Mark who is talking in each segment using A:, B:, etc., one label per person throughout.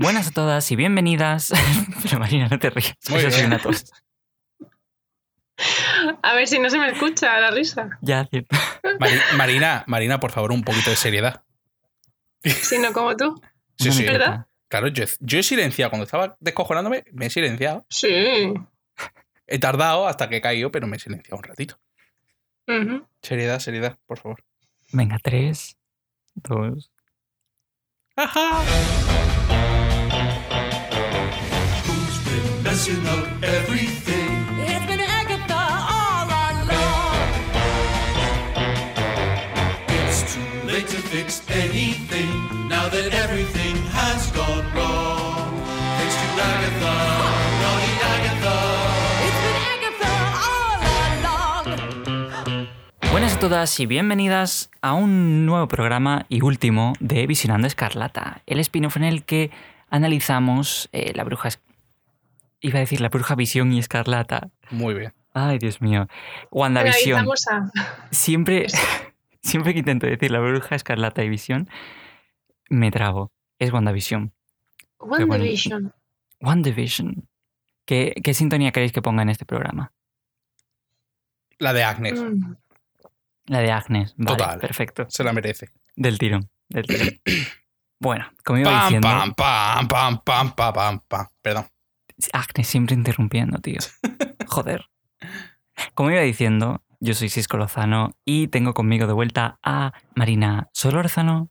A: Buenas a todas y bienvenidas. Pero Marina, no te rías.
B: Muy
A: Eso
B: bien.
A: tos.
C: A ver si no se me escucha la risa.
A: Ya, cierto.
B: Mari- Marina, Marina, por favor, un poquito de seriedad.
C: Si no como tú.
B: Sí, sí. Claro, yo, yo he silenciado. Cuando estaba descojonándome, me he silenciado.
C: Sí.
B: He tardado hasta que he caído, pero me he silenciado un ratito. Seriedad, seriedad, por favor.
A: Venga, tres, dos.
B: Ajá.
D: Messing up everything?
E: It's been Agatha all along.
D: It's too late to fix anything now that everything has gone wrong. Thanks to Agatha, naughty Agatha.
E: It's been Agatha all along.
A: Buenas a todas y bienvenidas a un nuevo programa y último de Visionando Escarlata, el spin-off en el que analizamos eh, la bruja. Iba a decir la bruja visión y escarlata.
B: Muy bien.
A: Ay, Dios mío. WandaVision.
C: Analizamos a...
A: Siempre, siempre que intento decir la bruja escarlata y visión, me trabo. Es WandaVision.
C: Division.
A: WandaVision. ¿Qué, ¿Qué sintonía queréis que ponga en este programa?
B: La de Agnes.
C: Mm.
A: La de Agnes. Vale,
B: Total.
A: perfecto.
B: Se la merece.
A: Del tirón. Del tirón. bueno, como iba
B: Pam,
A: diciendo.
B: pam, pam, pam, pam, pam, pam, pam. Perdón.
A: Agnes siempre interrumpiendo, tío. Joder. Como iba diciendo, yo soy Cisco Lozano y tengo conmigo de vuelta a Marina Solórzano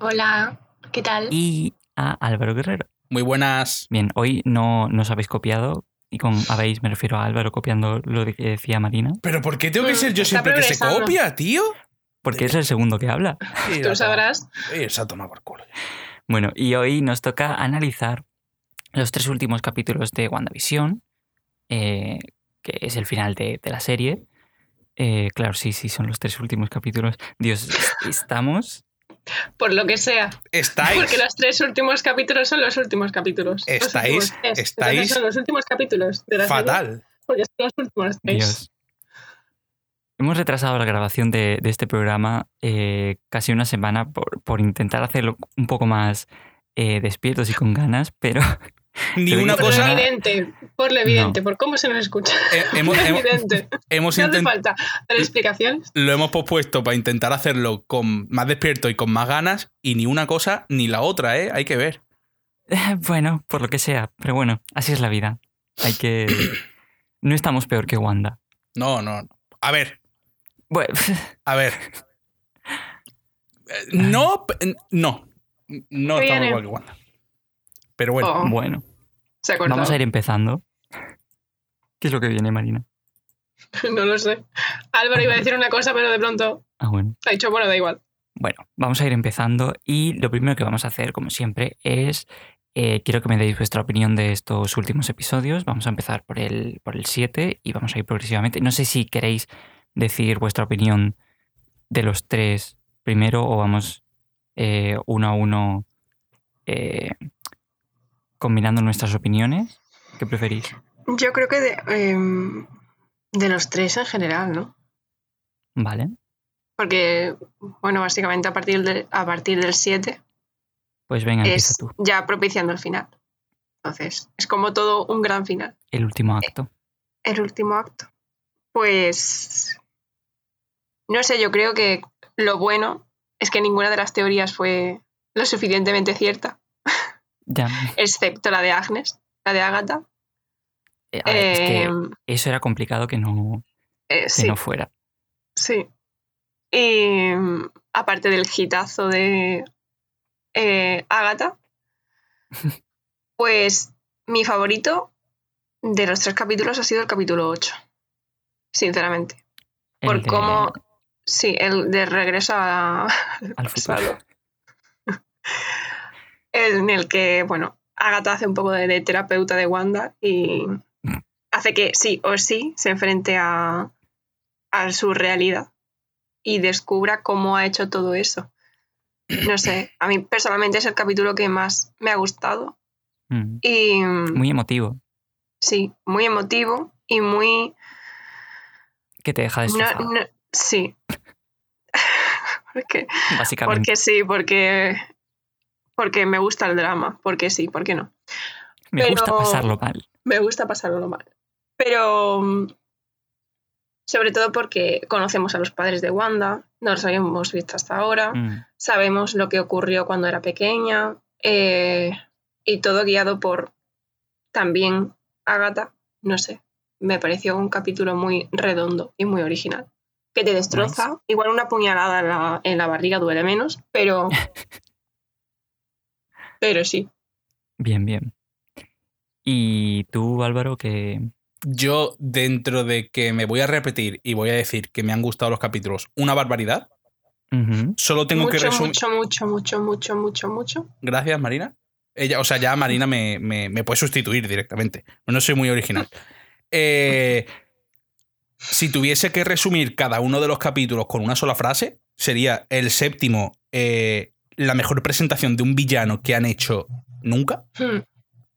C: Hola, ¿qué tal?
A: y a Álvaro Guerrero.
B: Muy buenas.
A: Bien, hoy no nos habéis copiado y con habéis me refiero a Álvaro copiando lo que decía Marina,
B: ¿Pero por qué tengo que
C: Mm,
B: ser yo
C: está
B: siempre que se copia, tío?
A: porque es el segundo que habla.
C: Tú sabrás.
B: Se ha tomado por culo.
A: Bueno, y hoy nos toca analizar los tres últimos capítulos de WandaVision, eh, que es el final de, de la serie. Eh, claro, sí, sí, son los tres últimos capítulos. Dios, est- estamos.
C: Por lo que sea.
B: ¿Estáis?
C: Porque los tres últimos capítulos son los últimos capítulos. Los
B: Estáis-
C: últimos tres.
B: estáis
C: Entonces son los últimos capítulos de la serie,
B: Fatal.
C: porque son los últimos tres.
A: Dios. Hemos retrasado la grabación de, de este programa eh, casi una semana por, por intentar hacerlo un poco más eh, despiertos y con ganas, pero
B: Ni una
C: Por lo
B: cosa.
A: Nada.
C: evidente, por lo evidente, por cómo se nos escucha.
B: Eh, hemos,
C: lo
B: hemos-
C: evidente.
B: hemos
C: No hace falta dar explicaciones.
B: lo hemos pospuesto para intentar hacerlo con más despierto y con más ganas y ni una cosa ni la otra, ¿eh? Hay que ver.
A: bueno, por lo que sea. Pero bueno, así es la vida. Hay que... No estamos peor que Wanda.
B: No, no, no. A ver,
A: Bueno,
B: a ver. Eh, No, no. No estamos igual que Wanda. Pero bueno,
C: Oh,
A: bueno,
C: se ha cortado.
A: vamos a ir empezando. ¿Qué es lo que viene, Marina?
C: No lo sé. Álvaro iba a decir una cosa, pero de pronto
A: Ah, bueno.
C: ha dicho, bueno, da igual.
A: Bueno, vamos a ir empezando y lo primero que vamos a hacer, como siempre, es eh, quiero que me deis vuestra opinión de estos últimos episodios. Vamos a empezar por el, por el 7 y vamos a ir progresivamente. No sé si queréis decir vuestra opinión de los tres primero o vamos eh, uno a uno eh, combinando nuestras opiniones. ¿Qué preferís?
C: Yo creo que de, em, de los tres en general, ¿no?
A: Vale,
C: Porque, bueno, básicamente a partir, de, a partir del 7
A: pues venga,
C: es
A: tú.
C: ya propiciando el final. Entonces, es como todo un gran final.
A: El último acto.
C: El último acto. Pues, no sé, yo creo que lo bueno es que ninguna de las teorías fue lo suficientemente cierta,
A: Ya.
C: excepto la de Agnes, la de Agatha.
A: eh, es que
C: Em,
A: eso era complicado que no,
C: eh,
A: que
C: sí.
A: no fuera.
C: Sí. Y mm, aparte del hitazo de eh, Agatha, pues mi favorito de los tres capítulos ha sido el capítulo 8. Sinceramente.
A: El
C: Por
A: de-
C: cómo. Sí, el de regreso a-
A: al futuro.
C: en el que, bueno, Agatha hace un poco de, de terapeuta de Wanda y hace que sí o sí se enfrente a, a su realidad y descubra cómo ha hecho todo eso. No sé, a mí personalmente es el capítulo que más me ha gustado
A: Mm,
C: y
A: Muy emotivo.
C: sí, muy emotivo y muy...
A: Que te deja
C: no-
A: destrozado,
C: no- sí. porque,
A: básicamente.
C: porque sí, porque porque me gusta el drama, porque sí, ¿por qué no?
A: Me
C: Pero-
A: gusta pasarlo mal.
C: Me gusta pasarlo mal. Pero mm, sobre todo porque conocemos a los padres de Wanda, no los habíamos visto hasta ahora,
A: Mm.
C: sabemos lo que ocurrió cuando era pequeña eh, y todo guiado por también Agatha, no sé, me pareció un capítulo muy redondo y muy original. Que te destroza, igual una puñalada en la, en la barriga duele menos, pero... pero sí.
A: Bien, bien. Y tú, Álvaro, que...
B: Yo, dentro de que me voy a repetir y voy a decir que me han gustado los capítulos, una barbaridad, solo tengo que resumir.
C: mucho, mucho, mucho, mucho, mucho, mucho.
B: Gracias, Marina. Ella, o sea, ya Marina me, me- me puede sustituir directamente. No soy muy original. Eh, si tuviese que resumir cada uno de los capítulos con una sola frase, sería el séptimo, eh, la mejor presentación de un villano que han hecho nunca,
C: Hmm.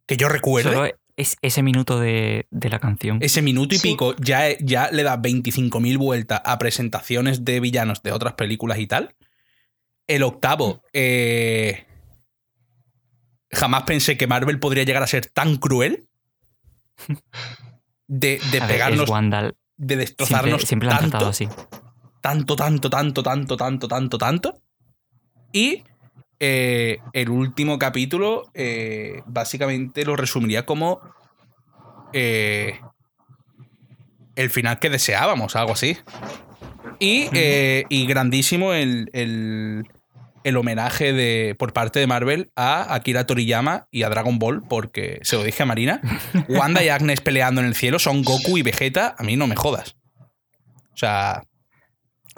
B: que yo recuerde.
A: Solo es ese minuto de, de la canción.
B: Ese minuto y
C: Sí.
B: pico ya, ya le da 25.000 vueltas a presentaciones de villanos de otras películas y tal. El octavo, eh, jamás pensé que Marvel podría llegar a ser tan cruel de, de
A: ver,
B: pegarnos,
A: Wanda.
B: de
A: Siempre,
B: destrozarnos
A: siempre lo han
B: tanto,
A: tratado así.
B: tanto, tanto, tanto, tanto, tanto, tanto, tanto. Y eh, el último capítulo, eh, básicamente lo resumiría como eh, el final que deseábamos, algo así. Y, eh, y grandísimo el, el- el homenaje de, por parte de Marvel a Akira Toriyama y a Dragon Ball, porque se lo dije a Marina. Wanda y Agnes peleando en el cielo son Goku y Vegeta, a mí no me jodas. O sea,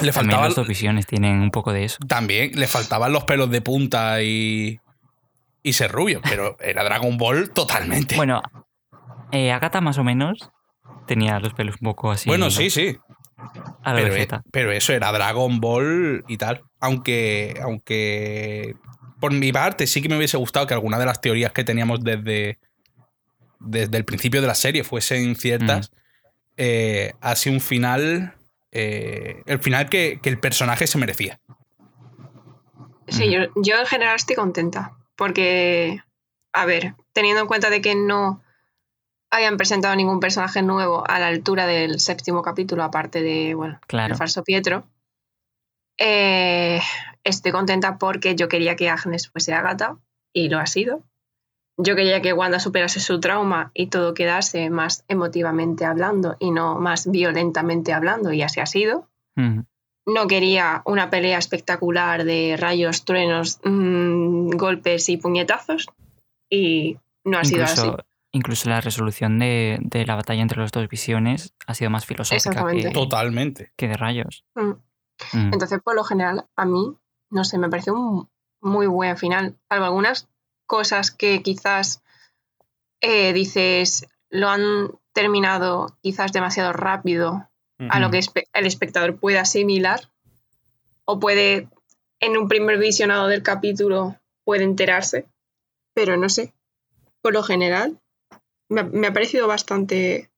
B: le
A: También
B: faltaba,
A: las dos visiones tienen un poco de eso.
B: también le faltaban los pelos de punta y, y ser rubio, pero era Dragon Ball totalmente.
A: Bueno, eh, Agatha más o menos tenía los pelos un poco así.
B: Bueno, sí, sí.
A: A la
B: Pero,
A: Vegeta.
B: pero eso era Dragon Ball y tal. Aunque, aunque por mi parte sí que me hubiese gustado que alguna de las teorías que teníamos desde, desde el principio de la serie fuesen ciertas. Eh, sido un final. Eh, el final que, que el personaje se merecía.
C: Sí, yo, yo en general estoy contenta. Porque, a ver, teniendo en cuenta de que no hayan presentado ningún personaje nuevo a la altura del séptimo capítulo, aparte de, bueno,
A: Claro.
C: el falso Pietro, eh, estoy contenta porque yo quería que Agnes fuese Agatha y lo ha sido. Yo quería que Wanda superase su trauma y todo quedase más emotivamente hablando y no más violentamente hablando, y así ha sido no quería una pelea espectacular de rayos, truenos, mm, golpes y puñetazos. Y no ha sido así.
A: Incluso, la resolución de, de la batalla entre las dos visiones ha sido más filosófica que,
B: Totalmente.
A: que de rayos.
C: Mm. Entonces, por lo general, a mí, no sé, me pareció un muy buen final. Salvo algunas cosas que quizás eh, dices lo han terminado quizás demasiado rápido a lo que el espectador puede asimilar o puede, en un primer visionado del capítulo, puede enterarse, pero no sé. Por lo general, me, ha- me ha parecido bastante,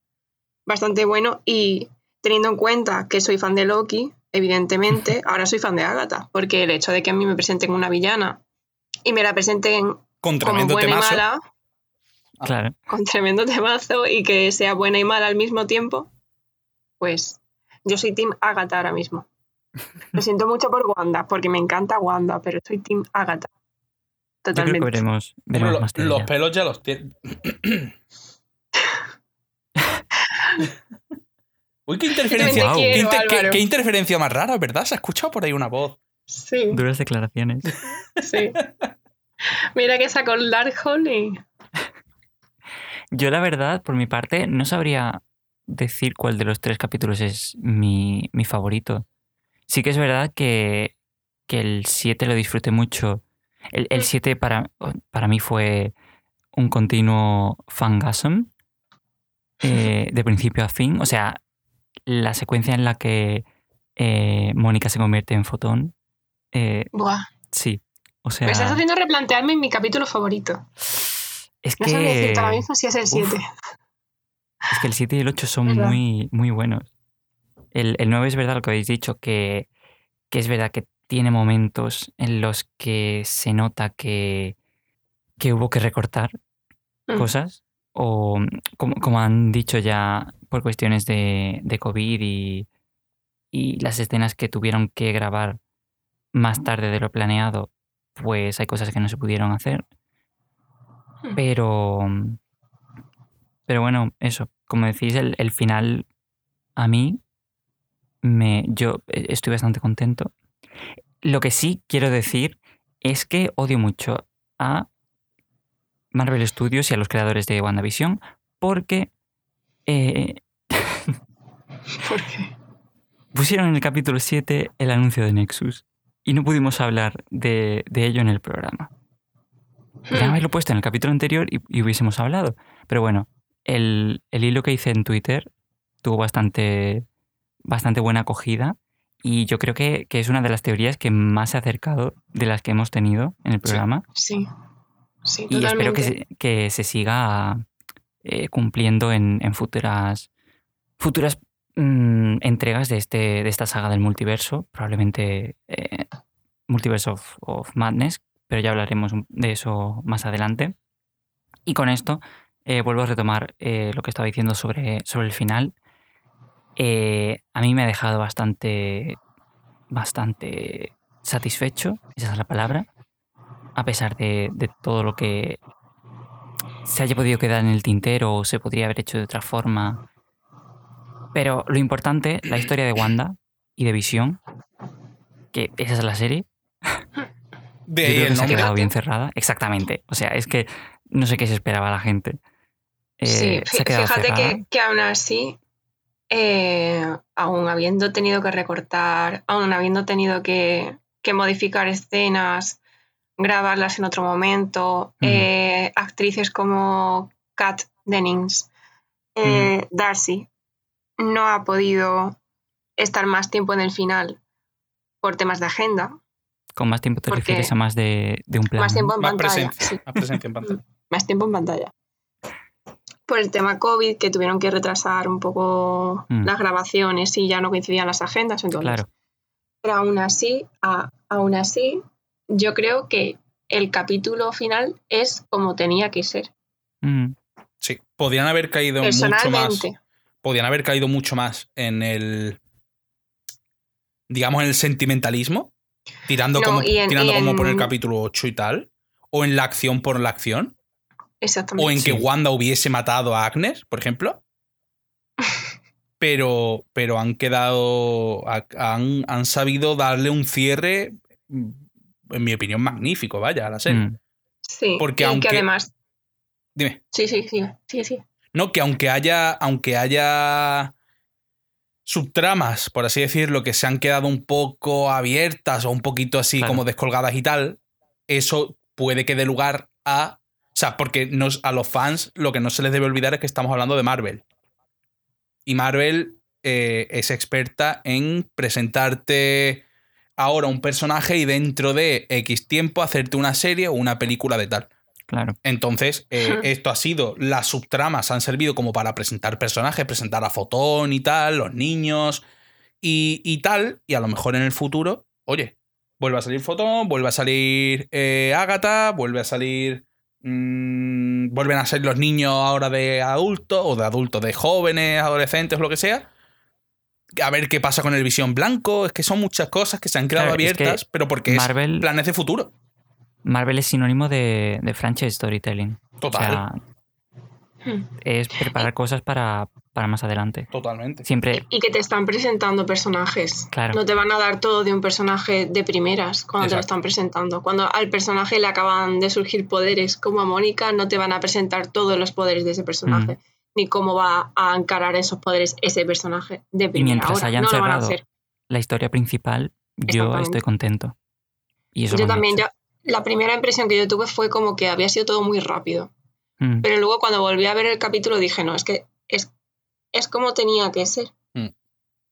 C: bastante bueno y teniendo en cuenta que soy fan de Loki, evidentemente, ahora soy fan de Agatha, porque el hecho de que a mí me presenten una villana y me la presenten
B: Con
C: como
B: tremendo
C: buena y
B: temazo.
C: mala,
A: Claro.
C: con tremendo temazo y que sea buena y mala al mismo tiempo, pues yo soy Team Agatha ahora mismo. Lo siento mucho por Wanda, porque me encanta Wanda, pero soy Team Agatha.
A: Yo creo que
C: Totalmente.
A: veremos,
B: Hombre,
A: veremos
B: lo-
A: más
B: los pelos ya los tiene. Uy, qué interferencia. Qué,
C: quiero,
B: inter- qué- qué interferencia más rara, ¿verdad? Se ha escuchado por ahí una voz.
C: Sí,
A: Duras declaraciones.
C: sí. Mira que sacó el Darkhold y...
A: Yo, la verdad, por mi parte, no sabría decir cuál de los tres capítulos es mi, mi favorito. Sí que es verdad que, que el 7 lo disfruté mucho. El, el 7 para, para mí fue un continuo fangasm eh, de principio a fin. O sea, la secuencia en la que eh, Mónica se convierte en fotón. eh,
C: Buah.
A: sí. O sea,
C: Me estás haciendo replantearme mi capítulo favorito.
A: es
C: No
A: que,
C: decirte ahora mismo si es el 7.
A: es que el 7 y el 8 son
C: ¿Verdad?
A: muy, muy buenos. El, el 9 es verdad lo que habéis dicho, que, que es verdad que tiene momentos en los que se nota que, que hubo que recortar
C: Mm.
A: cosas o como, como han dicho ya por cuestiones de, de COVID y, y las escenas que tuvieron que grabar más tarde de lo planeado, pues hay cosas que no se pudieron hacer.
C: Hmm.
A: Pero, pero bueno, eso, como decís, el, el final a mí, me, yo eh, estoy bastante contento. Lo que sí quiero decir es que odio mucho a Marvel Studios y a los creadores de WandaVision porque eh,
C: ¿Por qué?
A: pusieron en el capítulo 7 el anuncio de Nexus y no pudimos hablar de, de ello en el programa. Podrían haberlo puesto en el capítulo anterior y, y hubiésemos hablado. Pero bueno, el, el hilo que hice en Twitter tuvo bastante, bastante buena acogida y yo creo que, que es una de las teorías que más se ha acercado de las que hemos tenido en el programa.
C: Sí. Sí,
A: y espero que se, que se siga eh, cumpliendo en, en futuras, futuras mm, entregas de, este, de esta saga del multiverso, probablemente eh, Multiverse of, Madness, pero ya hablaremos de eso más adelante. Y con esto eh, vuelvo a retomar eh, lo que estaba diciendo sobre, sobre el final. Eh, a mí me ha dejado bastante, bastante satisfecho, esa es la palabra, a pesar de, de todo lo que se haya podido quedar en el tintero o se podría haber hecho de otra forma. Pero lo importante, la historia de Wanda y de Visión, que esa es la serie,
B: De
A: yo
B: ahí
A: creo que
B: el
A: se ha quedado bien cerrada. Exactamente. O sea, es que no sé qué se esperaba la gente. Eh,
C: Sí,
A: se ha
C: fíjate que, que aún así, eh, aún habiendo tenido que recortar, aún habiendo tenido que, que modificar escenas, grabarlas en otro momento, eh, actrices como Kat Dennings, eh, Darcy, no ha podido estar más tiempo en el final por temas de agenda,
A: Con más tiempo te refieres a más de, de un plan.
C: más tiempo en
B: Más
C: pantalla.
B: presencia.
C: sí.
B: Más presencia en pantalla.
C: más tiempo en pantalla. Por el tema COVID, que tuvieron que retrasar un poco
A: Mm.
C: las grabaciones y ya no coincidían las agendas, entonces.
A: Claro.
C: Pero aún así, a- aún así, yo creo que el capítulo final es como tenía que ser.
A: Mm,
B: Sí. Podían haber caído mucho más. Podían haber caído mucho más en el. digamos, en el sentimentalismo. Tirando,
C: No,
B: como,
C: en-
B: tirando como por el capítulo 8 y tal. O en la acción por la acción.
C: Exactamente.
B: O en que. Wanda hubiese matado a Agnes, por ejemplo. Pero, pero han quedado. ha- Han, han sabido darle un cierre, mm, en mi opinión, magnífico, vaya, a la serie.
A: mm.
C: sí,
B: porque
C: y
B: aunque-
C: que además.
B: Dime.
C: Sí, sí, sí, sí, sí.
B: No, que aunque haya, aunque haya subtramas, por así decirlo, que se han quedado un poco abiertas o un poquito así
A: Claro.
B: como descolgadas y tal, eso puede que dé lugar a. O sea, porque nos, a los fans lo que no se les debe olvidar es que estamos hablando de Marvel. Y Marvel eh, es experta en presentarte ahora un personaje y dentro de X tiempo hacerte una serie o una película de tal.
A: Claro.
B: Entonces, eh, esto ha sido, las subtramas han servido como para presentar personajes, presentar a Fotón y tal, los niños y, y tal, y a lo mejor en el futuro, oye, vuelve a salir Fotón, vuelve a salir eh, Agatha, vuelve a salir... mm, vuelven a ser los niños ahora de adultos, o de adultos, de jóvenes, adolescentes, o lo que sea. A ver qué pasa con el visión blanco. Es que son muchas cosas que se han quedado
A: Claro, es que
B: abiertas, pero porque
A: Marvel-
B: es planes de futuro.
A: Marvel es sinónimo de, de franchise storytelling.
B: Total.
A: O sea,
C: Hmm.
A: es preparar cosas para, para más adelante.
B: Totalmente.
A: Siempre,
C: Y que te están presentando personajes.
A: Claro.
C: No te van a dar todo de un personaje de primeras cuando te lo están presentando. Cuando al personaje le acaban de surgir poderes como a Mónica, no te van a presentar todos los poderes de ese personaje.
A: Mm.
C: Ni cómo va a encarar esos poderes ese personaje de
A: y
C: primera
A: mientras
C: hora.
A: hayan
C: no
A: cerrado la historia principal, yo estoy contento. Y eso
C: Yo también,
A: hecho.
C: La primera impresión que yo tuve fue como que había sido todo muy rápido.
A: Mm,
C: Pero luego cuando volví a ver el capítulo dije, no, es que es, es como tenía que ser.
B: Mm.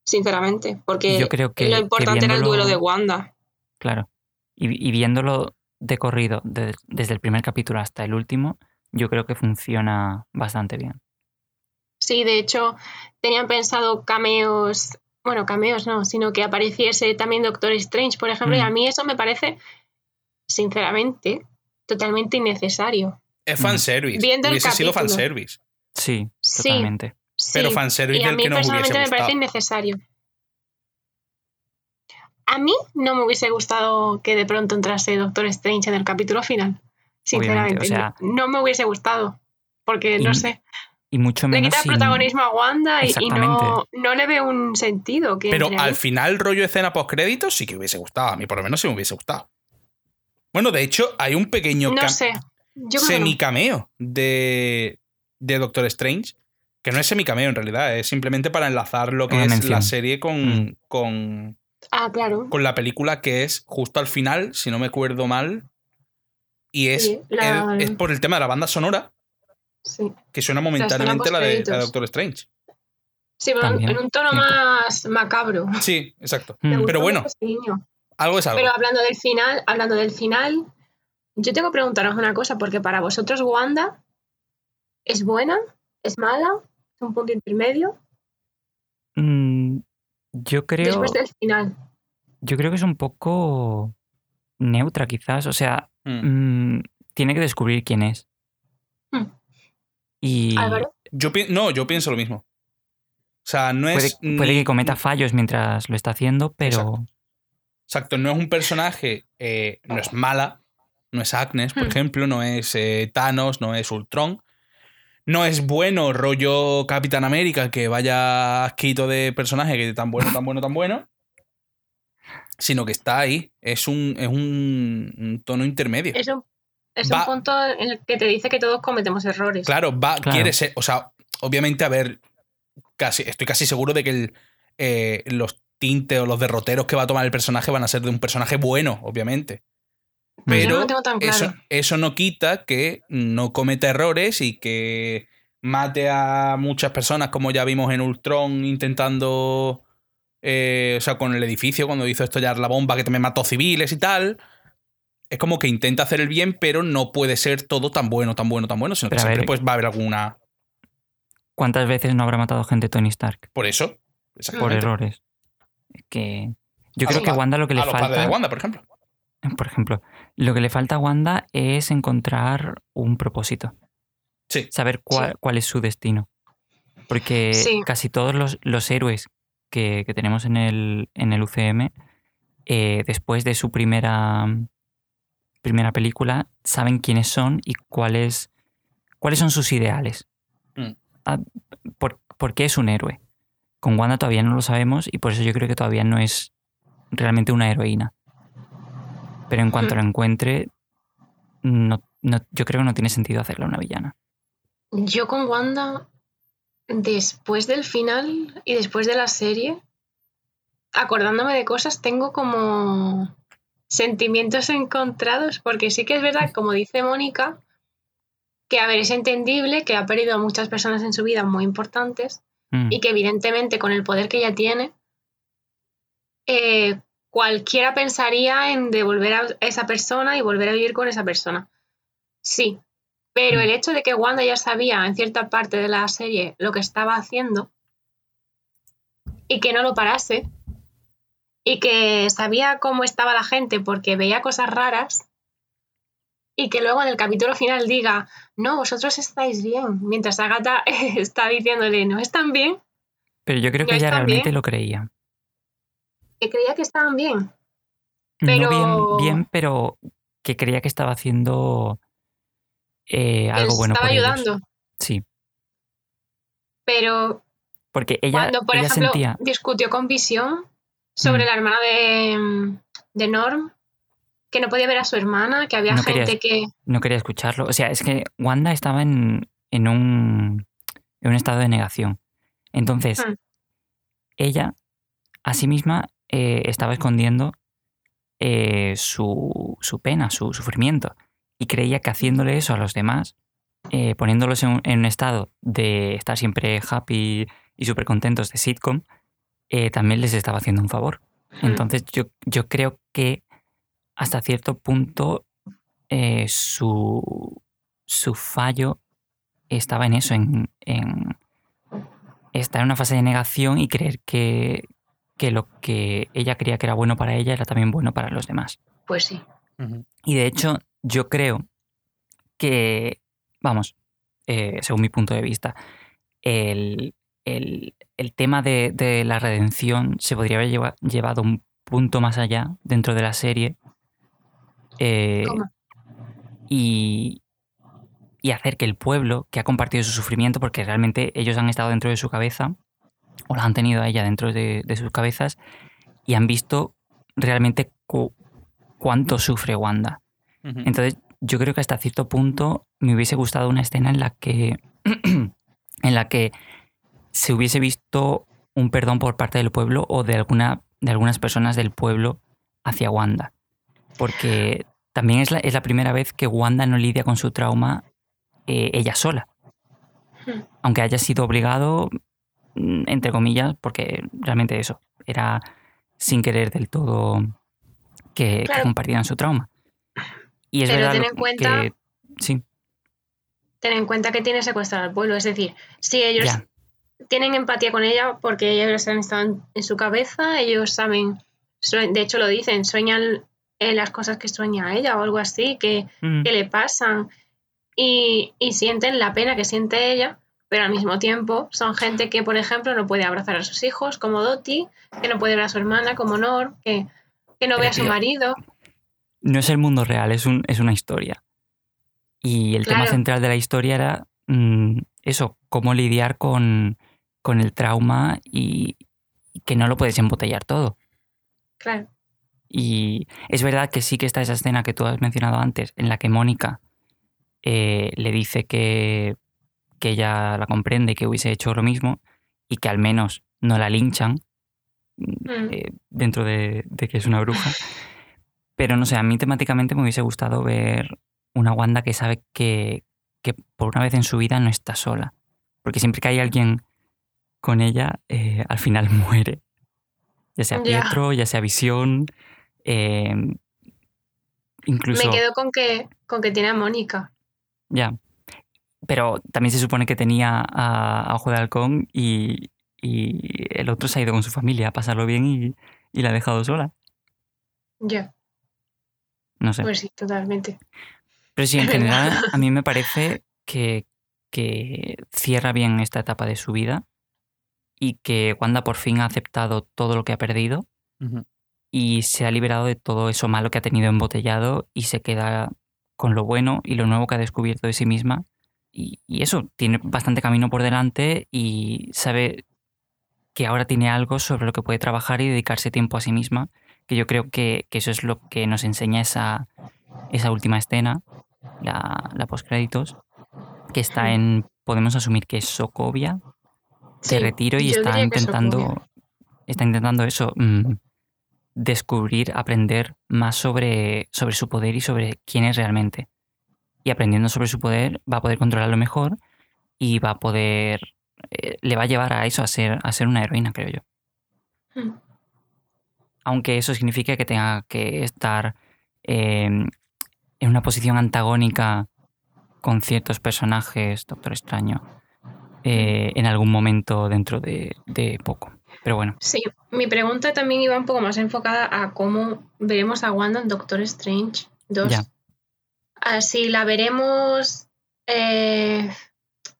C: Sinceramente. Porque
A: Yo creo que-
C: lo
A: que
C: importante era el duelo de Wanda.
A: Claro. Y, y viéndolo de corrido, de- desde el primer capítulo hasta el último, yo creo que funciona bastante bien.
C: Sí, de hecho, tenían pensado cameos bueno, cameos no, sino que apareciese también Doctor Strange, por ejemplo, y a
A: Mm.
C: mí eso me parece, sinceramente, totalmente innecesario.
B: Es fanservice.
C: Viendo el
B: Hubiese sido
C: capítulo.
B: fanservice.
A: Sí,
C: Sí.
A: totalmente.
C: Sí,
B: Pero fanservice
C: y a
B: del que
C: personalmente me
B: gustado.
C: parece innecesario. A mí no me hubiese gustado que de pronto entrase Doctor Strange en el capítulo final. Sinceramente,
A: o sea-
C: no, no me hubiese gustado. Porque,
A: Y-
C: no sé,
A: Y mucho
C: le
A: menos
C: quita
A: sin-
C: protagonismo a Wanda y, y no, no le veo un sentido. Que
B: Pero al
C: ahí.
B: final, rollo escena post créditos, sí que hubiese gustado. A mí, por lo menos, sí me hubiese gustado. Bueno, de hecho, hay un pequeño
C: No sé. Yo no.
B: semicameo de, de Doctor Strange. Que no es semicameo en realidad, es simplemente para enlazar lo que
A: Una
B: es
A: mención.
B: la serie con,
A: Mm.
B: con,
C: Ah, claro.
B: con la película que es justo al final, si no me acuerdo mal. Y es,
C: Sí, la-
B: es, es por el tema de la banda sonora
C: Sí,
B: que suena momentáneamente la de, la de. Doctor Strange.
C: sí pero en un tono más macabro.
B: Sí, exacto.
A: Mm.
B: Pero bueno. Algo es algo.
C: Pero hablando del final, hablando del final, yo tengo que preguntaros una cosa, porque para vosotros Wanda es buena, es mala, es un punto intermedio,
A: Mm, yo creo.
C: después del final.
A: Yo creo que es un poco neutra, quizás. O sea,
B: Mm.
A: mm, tiene que descubrir quién es.
C: Hmm.
A: Y
C: Álvaro,
B: Yo no, yo pienso lo mismo. O sea, no
A: puede,
B: es.
A: puede que cometa fallos mientras lo está haciendo, pero
B: Exacto, no es un personaje, eh, no es mala, no es Agnes, por
C: Hmm.
B: ejemplo, no es eh, Thanos, no es Ultron. No es bueno rollo Capitán América, que vaya asquito de personaje, que tan bueno, tan bueno, tan bueno. Sino que está ahí. Es un, es un, un tono intermedio.
C: es un, es
B: Va-
C: un punto en el que te dice que todos cometemos errores.
B: Claro, va,
A: Claro.
B: quiere ser. O sea, obviamente, a ver, casi, estoy casi seguro de que el, eh, los tintes o los derroteros que va a tomar el personaje van a ser de un personaje bueno, obviamente. Pero
C: no lo tengo tan claro.
B: eso, eso no quita que no cometa errores y que mate a muchas personas, como ya vimos en Ultron intentando. eh, o sea, con el edificio, cuando hizo estallar la bomba que también mató civiles y tal. Es como que intenta hacer el bien, pero no puede ser todo tan bueno, tan bueno, tan bueno, sino que
A: Pero
B: siempre
A: ver,
B: pues, va a haber alguna.
A: ¿cuántas veces no habrá matado gente Tony Stark?
B: Por eso.
A: Por errores. Que yo
B: A
A: creo que Wanda lo que le
B: a los padres
A: falta.
B: de Wanda, por ejemplo.
A: Por ejemplo, lo que le falta a Wanda es encontrar un propósito.
B: Sí.
A: Saber cuál,
C: Sí.
A: cuál es su destino. Porque
C: Sí.
A: casi todos los, los héroes que, que tenemos en el, en el UCM, eh, después de su primera, primera película, saben quiénes son y cuáles, cuáles son sus ideales.
B: Mm.
A: Ah, por, por qué es un héroe? Con Wanda todavía no lo sabemos y por eso yo creo que todavía no es realmente una heroína. Pero en cuanto
C: Mm.
A: lo encuentre, no, no- yo creo que no tiene sentido hacerla una villana.
C: Yo con Wanda, después del final y después de la serie, acordándome de cosas, tengo como sentimientos encontrados, porque sí que es verdad, como dice Mónica, que a ver, es entendible que ha perdido a muchas personas en su vida muy importantes
A: Mm.
C: y que evidentemente con el poder que ella tiene, eh, cualquiera pensaría en devolver a esa persona y volver a vivir con esa persona. Sí, pero
A: Mm.
C: el hecho de que Wanda ya sabía en cierta parte de la serie lo que estaba haciendo y que no lo parase y que sabía cómo estaba la gente porque veía cosas raras y que luego en el capítulo final diga, no, vosotros estáis bien, mientras Agatha está diciéndole, no están bien,
A: Pero yo creo
C: ¿No
A: que ella realmente
C: bien?
A: lo creía.
C: que creía que estaban bien.
A: No bien, bien, pero que creía que estaba haciendo eh, algo bueno
C: estaba
A: por ellos.
C: ayudando.
A: Sí,
C: Pero
A: porque ella,
C: cuando, por
A: ella
C: ejemplo,
A: sentía...
C: discutió con Visión sobre
A: Mm.
C: la hermana de, de Norm, que no podía ver a su hermana, que había
A: No
C: gente que...
A: No quería escucharlo. O sea, es que Wanda estaba en, en, un, en un estado de negación. Entonces,
C: Hmm.
A: ella a sí misma eh, estaba escondiendo eh, su, su pena, su sufrimiento. Y creía que haciéndole eso a los demás, eh, poniéndolos en un, en un estado de estar siempre happy y súper contentos de sitcom, también les estaba haciendo un favor. Entonces yo, yo creo que hasta cierto punto eh, su, su fallo estaba en eso, en, en estar en una fase de negación y creer que, que lo que ella creía que era bueno para ella era también bueno para los demás.
C: Pues sí.
A: Y de hecho, yo creo que, vamos, eh, según mi punto de vista, el, el- el tema de, de la redención se podría haber lleva- llevado un punto más allá dentro de la serie. Eh, y, y hacer que el pueblo, que ha compartido su sufrimiento, porque realmente ellos han estado dentro de su cabeza, o la han tenido a ella dentro de, de sus cabezas, y han visto realmente cu- cuánto sufre Wanda. Entonces, yo creo que hasta cierto punto me hubiese gustado una escena en la que. en la que se hubiese visto un perdón por parte del pueblo o de alguna. de algunas personas del pueblo hacia Wanda. Porque también es la, es la primera vez que Wanda no lidia con su trauma eh, ella sola.
C: Hmm.
A: Aunque haya sido obligado, mm, entre comillas, porque realmente eso, era sin querer del todo que, que
C: Claro.
A: compartieran su trauma. Y es
C: Pero
A: verdad
C: ten en cuenta-
A: que- sí,
C: Ten en cuenta que tiene secuestrado al pueblo. Es decir, si ellos
A: ya,
C: tienen empatía con ella porque ellos han estado en, su cabeza, ellos saben, de hecho lo dicen, sueñan las cosas que sueña ella o algo así, que,
A: Mm,
C: que le pasan y, y sienten la pena que siente ella, pero al mismo tiempo son gente que, por ejemplo, no puede abrazar a sus hijos, como Dottie, que no puede ver a su hermana, como Nor, que, que no ve a su
A: tío,
C: marido.
A: no es el mundo real, es, un, es una historia. Y el tema central de la historia era mm, eso, cómo lidiar con, con el trauma y, y que no lo puedes embotellar todo.
C: Claro,
A: Y es verdad que sí que está esa escena que tú has mencionado antes, en la que Mónica eh, le dice que, que ella la comprende que hubiese hecho lo mismo y que al menos no la linchan
C: Mm.
A: eh, dentro de, de que es una bruja. Pero no sé, a mí temáticamente me hubiese gustado ver una Wanda que sabe que, que por una vez en su vida no está sola. Porque siempre que hay alguien con ella, eh, al final muere. Ya sea. Pietro, ya sea Visión. Eh, incluso.
C: me quedo con que, con que tiene a Mónica.
A: Ya. Pero también se supone que tenía a, a Ojo de Halcón y, y el otro se ha ido con su familia a pasarlo bien y, y la ha dejado sola.
C: Ya,
A: No sé.
C: pues sí, totalmente.
A: Pero sí, en general, a mí me parece que, que cierra bien esta etapa de su vida y que Wanda por fin ha aceptado todo lo que ha perdido. Y se ha liberado de todo eso malo que ha tenido embotellado y se queda con lo bueno y lo nuevo que ha descubierto de sí misma. Y, y eso, tiene bastante camino por delante y sabe que ahora tiene algo sobre lo que puede trabajar y dedicarse tiempo a sí misma, que yo creo que, que eso es lo que nos enseña esa, esa última escena, la, la postcréditos, que está en, podemos asumir que es Sokovia, de
C: Sí,
A: retiro y está intentando está intentando eso mm, descubrir aprender más sobre, sobre su poder y sobre quién es realmente. Y aprendiendo sobre su poder va a poder controlarlo mejor y va a poder eh, le va a llevar a eso a ser a ser una heroína creo yo.
C: Mm.
A: aunque eso significa que tenga que estar eh, en una posición antagónica con ciertos personajes Doctor Extraño eh, en algún momento dentro de, de poco pero bueno
C: Sí, mi pregunta también iba un poco más enfocada a cómo veremos a Wanda en Doctor Strange 2.
A: Ya.
C: Así la veremos eh,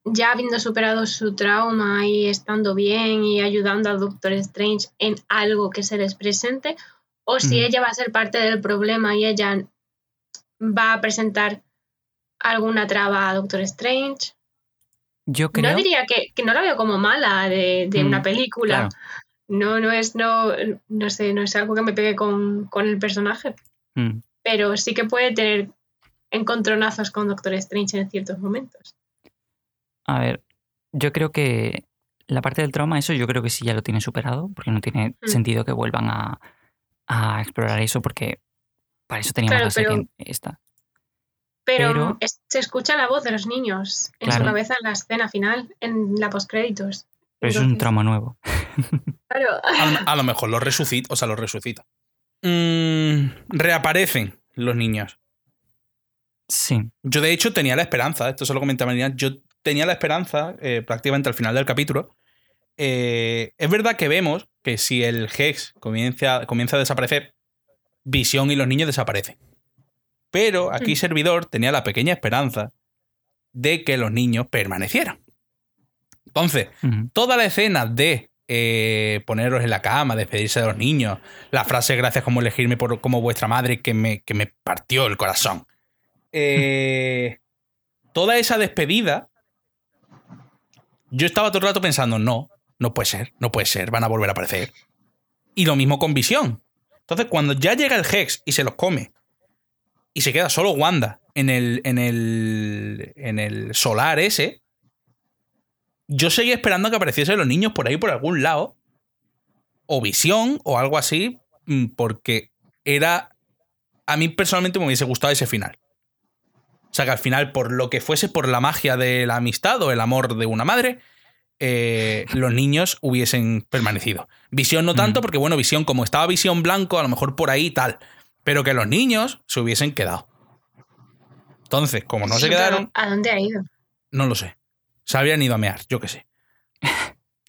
C: ya habiendo superado su trauma y estando bien y ayudando al Doctor Strange en algo que se les presente, o si ella va a ser parte del problema y ella va a presentar alguna traba a Doctor Strange.
A: Yo creo
C: No diría que, que no la veo como mala de, de
A: Mm,
C: una película.
A: claro.
C: No, no es, no, no sé, no es algo que me pegue con, con el personaje,
A: Mm.
C: pero sí que puede tener encontronazos con Doctor Strange en ciertos momentos.
A: A ver, yo creo que la parte del trauma, eso yo creo que sí ya lo tiene superado, porque no tiene
C: Mm.
A: sentido que vuelvan a, a explorar eso, porque para eso teníamos
C: Claro,
A: la serie esta.
C: Pero,
A: Pero-
C: es- se escucha la voz de los niños en
A: Claro.
C: su cabeza en la escena final, en la postcréditos.
A: Pero eso es un trauma nuevo.
C: Claro,
B: A, lo- a lo mejor los resucita, o sea, los resucita. Mm, reaparecen los niños.
A: Sí,
B: Yo, de hecho, tenía la esperanza, esto se lo comentaba Marina, yo tenía la esperanza, eh, prácticamente al final del capítulo. eh, es verdad que vemos que si el Hex comienza, comienza a desaparecer, Visión y los niños desaparecen. Pero aquí
C: Mm.
B: Servidor tenía la pequeña esperanza de que los niños permanecieran. Entonces, toda la escena de eh, poneros en la cama, despedirse de los niños, la frase gracias como elegirme por, como vuestra madre que me, que me partió el corazón. Eh, toda esa despedida, yo estaba todo el rato pensando, no, no puede ser, no puede ser, van a volver a aparecer. Y lo mismo con Visión. Entonces, cuando ya llega el Hex y se los come, y se queda solo Wanda en el, en el, en el solar ese, yo seguía esperando que apareciesen los niños por ahí por algún lado, o visión, o algo así, mm, porque era. A mí personalmente me hubiese gustado ese final. O sea, que al final, por lo que fuese, por la magia de la amistad o el amor de una madre, eh, los niños hubiesen permanecido. Visión no tanto,
A: Mm.
B: porque bueno, visión, como estaba visión blanco, a lo mejor por ahí tal. Pero que los niños se hubiesen quedado. Entonces, como no se
C: Sí,
B: quedaron,
C: ¿A dónde ha ido?
B: no lo sé. Se habrían ido a mear, yo qué sé.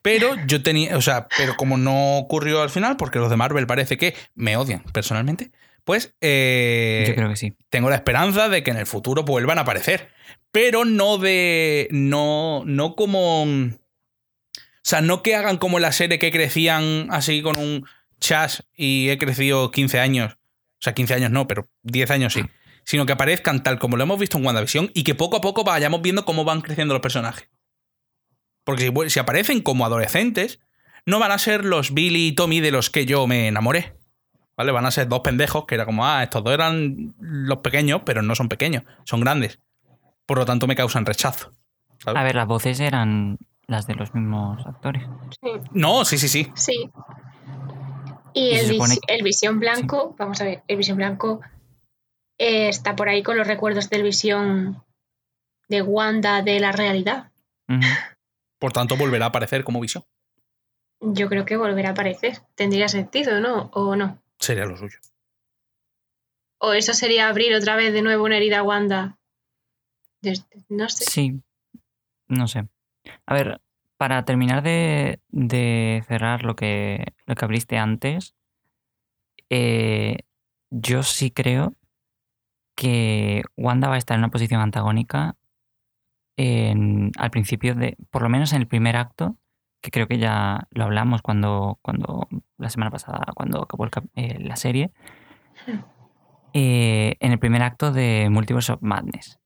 B: Pero yo tenía, o sea, pero como no ocurrió al final, porque los de Marvel parece que me odian personalmente, pues eh,
A: Yo creo que sí.
B: tengo la esperanza de que en el futuro vuelvan a aparecer. Pero no de. No, no como. O sea, no que hagan como la serie que crecían así con un chas y he crecido 15 años. O sea, 15 años no, pero 10 años sí. Sino que aparezcan tal como lo hemos visto en WandaVision y que poco a poco vayamos viendo cómo van creciendo los personajes. Porque si, aparecen como adolescentes, no van a ser los Billy y Tommy de los que yo me enamoré. ¿Vale? Van a ser dos pendejos que era como, ah, estos dos eran los pequeños, pero no son pequeños, son grandes. Por lo tanto, me causan rechazo. ¿sabes?
A: A ver, las voces eran las de los mismos actores.
C: Sí.
B: No, sí, sí, sí.
C: sí. Y, el,
A: supone
C: vis- el visión blanco, vamos a ver, el visión blanco eh, está por ahí con los recuerdos del visión de Wanda de la realidad.
B: Por tanto, volverá a aparecer como visión.
C: Yo creo que volverá a aparecer. Tendría sentido, ¿no? ¿O no?
B: Sería lo suyo.
C: O eso sería abrir otra vez de nuevo una herida a Wanda. Desde- no sé.
A: Sí, no sé. A ver, para terminar de, de cerrar lo que, lo que abriste antes, eh, yo sí creo que Wanda va a estar en una posición antagónica al principio de, por lo menos en el primer acto, que creo que ya lo hablamos cuando, cuando la semana pasada, cuando acabó eh, la serie, eh, en el primer acto de Multiverse of Madness.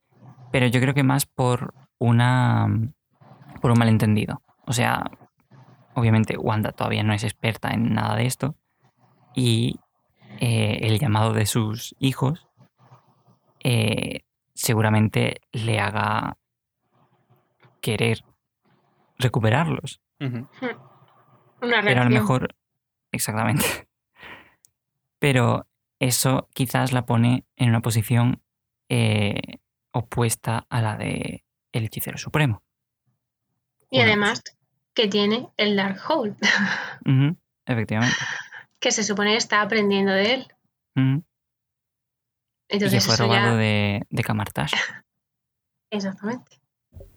A: Pero yo creo que más por una por un malentendido. O sea, obviamente Wanda todavía no es experta en nada de esto y eh, el llamado de sus hijos eh, seguramente le haga querer recuperarlos.
C: Una reacción.
A: Pero a lo mejor, exactamente. Pero eso quizás la pone en una posición eh, opuesta a la de el hechicero supremo.
C: Y además que tiene el Darkhold,
A: Ujú, efectivamente.
C: que se supone que está aprendiendo de él.
A: Ujú. Y que fue robado
C: ya...
A: de, de.
C: Exactamente.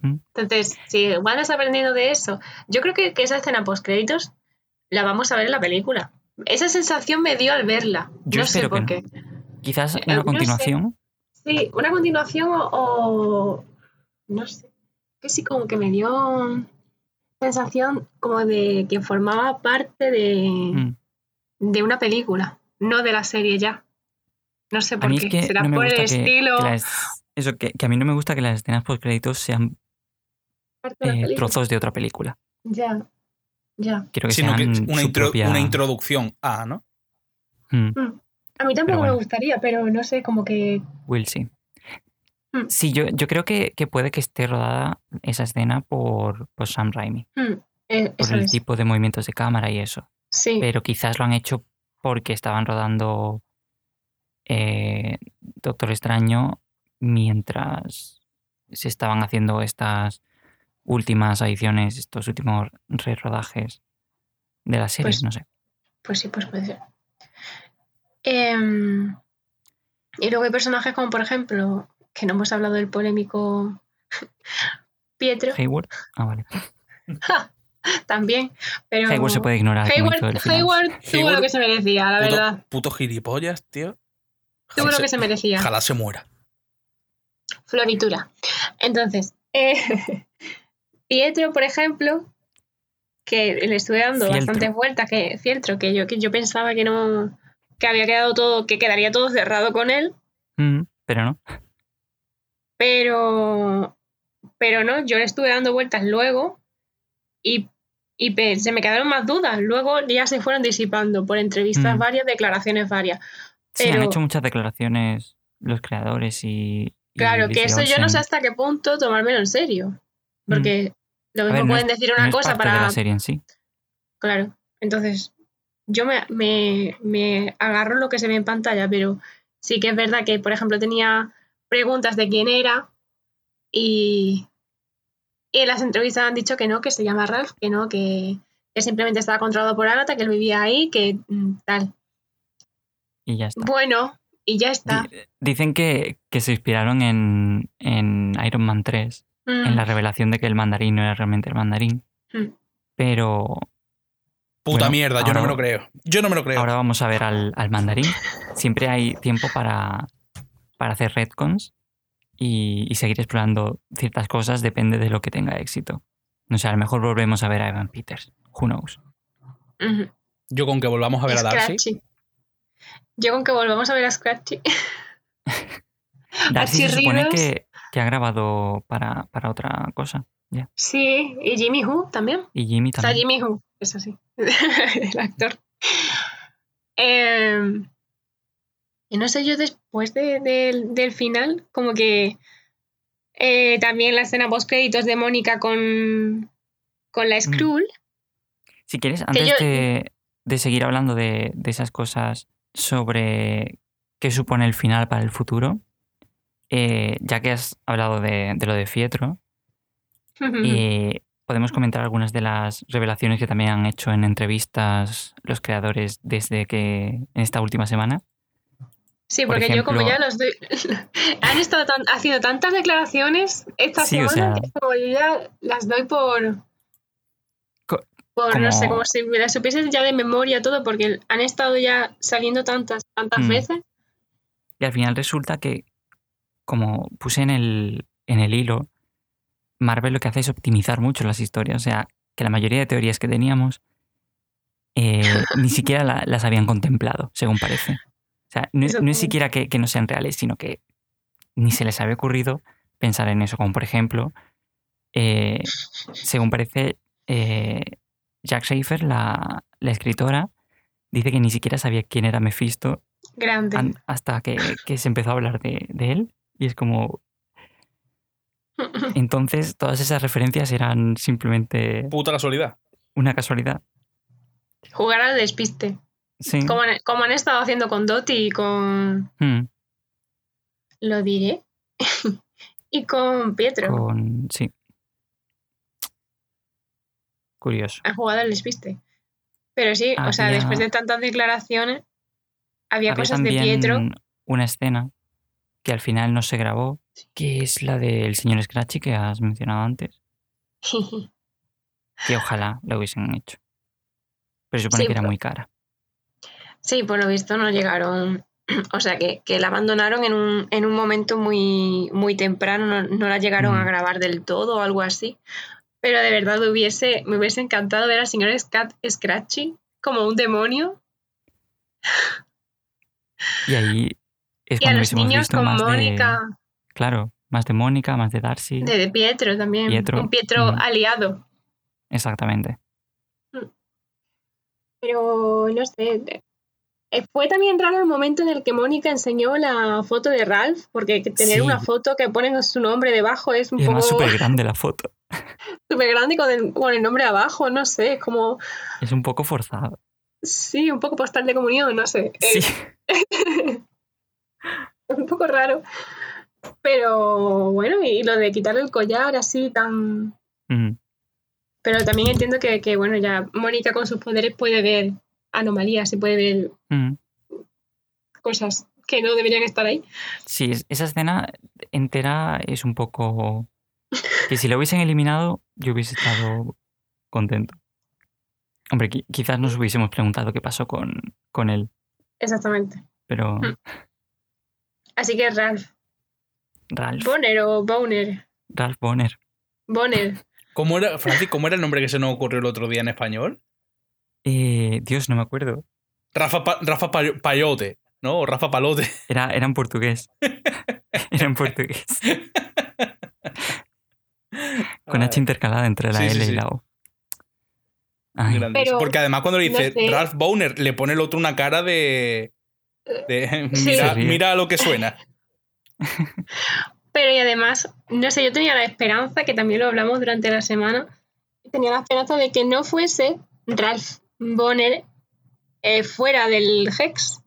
C: Entonces, si Wanda está aprendiendo de eso, yo creo que, que esa escena post créditos la vamos a ver en la película. Esa sensación me dio al verla.
A: Yo
C: no sé
A: que
C: por
A: no.
C: qué.
A: Quizás
C: Eh,
A: una
C: no sé.
A: continuación.
C: Sí, una continuación o, o- no sé. Que sí, como que me dio sensación como de que formaba parte de,
A: Mm.
C: de una película, no de la serie ya. No sé por qué.
A: es que
C: Será
A: no
C: por el
A: que,
C: estilo.
A: que las- eso, que, que a mí no me gusta que las escenas post créditos sean
C: parte de la
A: eh, trozos de otra película.
C: Ya, ya.
A: Quiero que
B: Sino
A: sean
B: que una,
A: su
B: intro-
A: propia-
B: una introducción a, ¿no?
A: Mm.
C: A mí tampoco
A: bueno.
C: me gustaría, pero no sé, como que.
A: Will sí.
C: Mm.
A: Sí, yo, yo creo que, que puede que esté rodada esa escena por, por Sam Raimi,
C: hmm, eh,
A: por el
C: es.
A: tipo de movimientos de cámara y eso.
C: Sí,
A: Pero quizás lo han hecho porque estaban rodando eh, Doctor Extraño mientras se estaban haciendo estas últimas ediciones, estos últimos rerodajes de la serie,
C: Pues-
A: no sé.
C: pues sí, pues puede ser. Em, y luego hay personajes como, por ejemplo, que no hemos hablado del polémico Pietro.
A: Hayward. Ah, vale.
C: también. Pero
A: Hayward se puede ignorar.
C: Hayward. Hayward tuvo
B: Hayward-
C: lo que se merecía, la
B: Puto,
C: verdad.
B: puto gilipollas, tío.
C: Tuvo lo que se merecía.
B: Ojalá se muera.
C: Floritura. Entonces, eh, Pietro, por ejemplo, que le estuve dando
A: Fieltro.
C: bastantes vueltas, que Fieltro, que yo, que yo pensaba que no, que había quedado todo, que quedaría todo cerrado con él,
A: Mm, pero no.
C: Pero, pero no, yo le estuve dando vueltas luego y, y se me quedaron más dudas. Luego ya se fueron disipando por entrevistas
A: Mm.
C: varias, declaraciones varias.
A: Sí, han
C: Pero-
A: hecho muchas declaraciones los creadores y. y
C: Claro, que eso yo no sé hasta qué punto tomármelo en serio. Porque lo mismo
A: ver, no
C: pueden
A: es-
C: decir una cosa
A: de
C: para
A: la serie en sí.
C: Claro. Entonces, yo me, me, me agarro lo que se ve en pantalla, pero sí que es verdad que, por ejemplo, tenía preguntas de quién era y, y en las entrevistas han dicho que no, que se llama Ralph, que no, que, que simplemente estaba controlado por Agatha, que él vivía ahí, que mm, tal.
A: Y ya está.
C: Bueno, y ya está.
A: Di- Dicen que, que se inspiraron en, en Iron Man 3,
C: Mm,
A: en la revelación de que el mandarín no era realmente el mandarín.
C: Mm.
A: Pero
B: Puta
A: Bueno,
B: mierda, yo
A: ahora-
B: no me lo creo. Yo no me lo creo.
A: ahora vamos a ver al, al mandarín. Siempre hay tiempo para, para hacer retcons y, y seguir explorando ciertas cosas, depende de lo que tenga éxito. No sé, a lo mejor volvemos a ver a Evan Peters. Who knows?
C: ujú.
B: Yo con que volvamos a ver a Darcy.
C: Yo con que volvamos a ver a Scratchy.
A: Darcy se supone que, que ha grabado para, para otra cosa.
C: Sí, y Jimmy Who también.
A: Y Jimmy
C: O sea,
A: también.
C: Jimmy Who, eso sí, el actor. Eh, y no sé, yo después de- del- del final, como que eh, también la escena post créditos de Mónica con, con la Skrull.
A: Si quieres, antes
C: yo-
A: de, de seguir hablando de, de esas cosas sobre qué supone el final para el futuro, eh, ya que has hablado de, de lo de Fietro, eh, podemos comentar algunas de las revelaciones que también han hecho en entrevistas los creadores desde que en esta última semana.
C: Sí,
A: por
C: porque yo como ya los doy... Han estado tan- haciendo tantas declaraciones esta
A: Sí, o
C: semana
A: sea-
C: que como yo ya las doy por...
A: Co-
C: por, no sé,
A: como-
C: como si me las supieses ya de memoria todo, porque han estado ya saliendo tantas, tantas
A: Mm.
C: veces.
A: Y al final resulta que, como puse en el, en el hilo, Marvel lo que hace es optimizar mucho las historias. O sea, que la mayoría de teorías que teníamos eh, ni siquiera la- las habían contemplado, según parece. O sea, no, es siquiera que, que no sean reales, sino que ni se les había ocurrido pensar en eso. Como por ejemplo, eh, según parece, eh, Jack Schaefer, la, la escritora, dice que ni siquiera sabía quién era Mephisto
C: Grande.
A: an- hasta que, que se empezó a hablar de, de él. Y es como. Entonces, todas esas referencias eran simplemente
B: Puta casualidad.
A: una casualidad.
C: Jugar al despiste.
A: Sí.
C: Como han, como han estado haciendo con Dottie y con.
A: Mm,
C: Lo diré. y con Pietro.
A: con. Sí. Curioso.
C: Han jugado al despiste. Pero sí, o sea, después de tantas declaraciones, había,
A: Había
C: cosas de Pietro.
A: una escena que al final no se grabó, que es la del señor Scratchy que has mencionado antes, que ojalá la hubiesen hecho. Pero se supone
C: Sí,
A: que era muy cara.
C: Sí, por lo visto no llegaron. O sea, que, que la abandonaron en un, en un momento muy, muy temprano, no, no la llegaron
A: Mm.
C: a grabar del todo o algo así. Pero de verdad hubiese, me hubiese encantado ver al señor Scat- Scratchy como un demonio
A: Y ahí es
C: y a los niños
A: visto
C: con
A: más
C: Mónica.
A: de. Claro, más de Mónica, más de Darcy.
C: De, de Pietro también.
A: Pietro,
C: Un Pietro
A: mm.
C: aliado.
A: Exactamente.
C: Pero no sé. Eh, Fue también raro el momento en el que Mónica enseñó la foto de Ralph, porque que tener
A: Sí.
C: una foto que ponen su nombre debajo es un
A: Y
C: poco
A: súper grande la foto.
C: súper grande con el, con el nombre abajo, no sé, es como,
A: Es un poco forzado.
C: sí, un poco postal de comunión, no sé. eh,
A: Sí.
C: un poco raro. Pero bueno, y lo de quitarle el collar así tan...
A: Mm,
C: Pero también entiendo que, que, bueno, ya Mónica con sus poderes puede ver anomalías y puede ver
A: mm.
C: cosas que no deberían estar ahí.
A: Sí, es- esa escena entera es un poco. Que si la hubiesen eliminado, yo hubiese estado contento. Hombre, qui- quizás nos hubiésemos preguntado qué pasó con, con él,
C: Exactamente.
A: pero
C: Mm. Así que Ralph.
A: Ralph,
C: Bonner o Boner.
A: Ralph Bonner.
C: Bonner.
B: ¿Cómo era, Francis, cómo era el nombre que se nos ocurrió el otro día en español?
A: Eh, Dios, no me acuerdo.
B: Rafa, Pa- Rafa Payo- Payote, ¿no? O Rafa Palote.
A: Era, era en portugués. era en portugués. Con H intercalada entre la
B: Sí, sí,
A: L y
B: sí.
A: la O.
C: Pero,
B: Porque además cuando le
C: no
B: dice
C: sé.
B: Ralph Boner, le pone el otro una cara de... de
C: Sí.
B: mira, mira lo que suena.
C: Pero y además, no sé, yo tenía la esperanza, que también lo hablamos durante la semana, tenía la esperanza de que no fuese Ralph Bonner eh, fuera del Hex.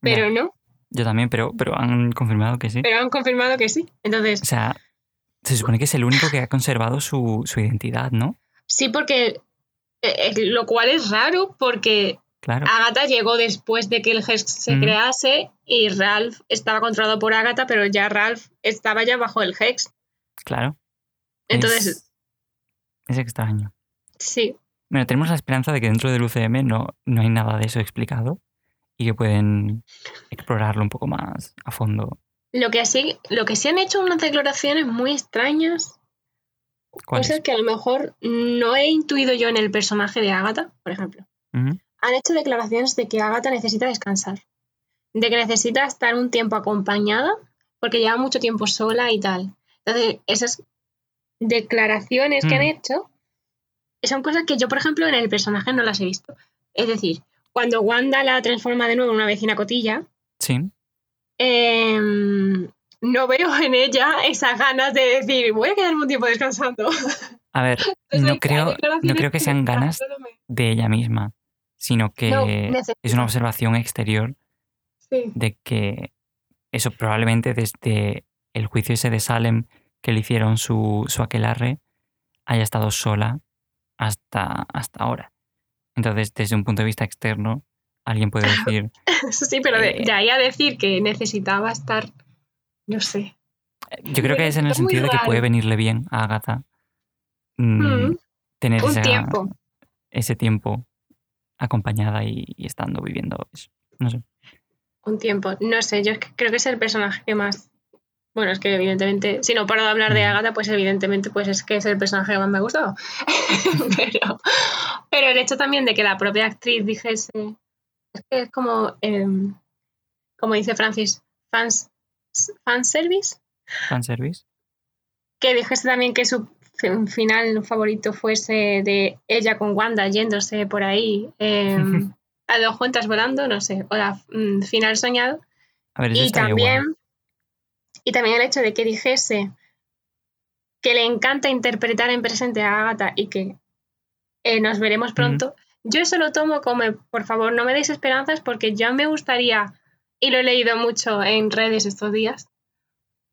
C: Pero no,
A: yo también, pero, pero han confirmado que sí.
C: pero han confirmado que sí. Entonces,
A: O sea, se supone que es el único que ha conservado su, su identidad, ¿no?
C: sí, porque. eh, eh, lo cual es raro porque
A: Claro.
C: Agatha llegó después de que el Hex se
A: Mm.
C: crease y Ralph estaba controlado por Agatha, pero ya Ralph estaba ya bajo el Hex.
A: Claro.
C: Entonces,
A: Es, es extraño.
C: sí,
A: Bueno, tenemos la esperanza de que dentro del UCM no, no hay nada de eso explicado y que pueden explorarlo un poco más a fondo.
C: Lo que sí, lo que sí han hecho unas declaraciones muy extrañas,
A: ¿Cuál
C: cosas
A: es?
C: que a lo mejor no he intuido yo en el personaje de Agatha, por ejemplo. Han hecho declaraciones de que Agatha necesita descansar, de que necesita estar un tiempo acompañada porque lleva mucho tiempo sola y tal. Entonces, esas declaraciones que han
A: Mm.
C: hecho son cosas que yo, por ejemplo, en el personaje no las he visto. Es decir, cuando Wanda la transforma de nuevo en una vecina cotilla,
A: Sí.
C: em, no veo en ella esas ganas de decir, voy a quedarme un tiempo descansando.
A: A ver,
C: Entonces,
A: no creo, no creo que sean ganas de ella misma, sino que
C: No,
A: es una observación exterior
C: Sí.
A: de que eso probablemente desde el juicio ese de Salem que le hicieron su, su aquelarre haya estado sola hasta, hasta ahora. Entonces, desde un punto de vista externo, alguien puede decir,
C: Sí, pero de,
A: Eh.
C: de ahí a decir que necesitaba estar, no sé.
A: yo creo que es en el sentido de que puede venirle bien a Agatha mm,
C: Mm,
A: tener
C: un
A: esa-
C: tiempo.
A: ese tiempo acompañada y, y estando viviendo eso. No sé.
C: Un tiempo. No sé, yo creo que es el personaje que más. Bueno, es que evidentemente, si no paro de hablar de
A: Mm.
C: Agatha, pues evidentemente pues es que es el personaje que más me ha gustado. pero, pero el hecho también de que la propia actriz dijese. Es que es como. em, como dice Francis, fans, fanservice.
A: Fanservice.
C: que dijese también que su fi- final favorito fuese de ella con Wanda yéndose por ahí eh, a dos cuentas volando, no sé, o la mm, final soñado.
A: A ver,
C: Y también,
A: guay.
C: Y también el hecho de que dijese que le encanta interpretar en presente a Agatha y que eh, nos veremos pronto. Yo eso lo tomo como, por favor, no me deis esperanzas porque ya me gustaría, y lo he leído mucho en redes estos días,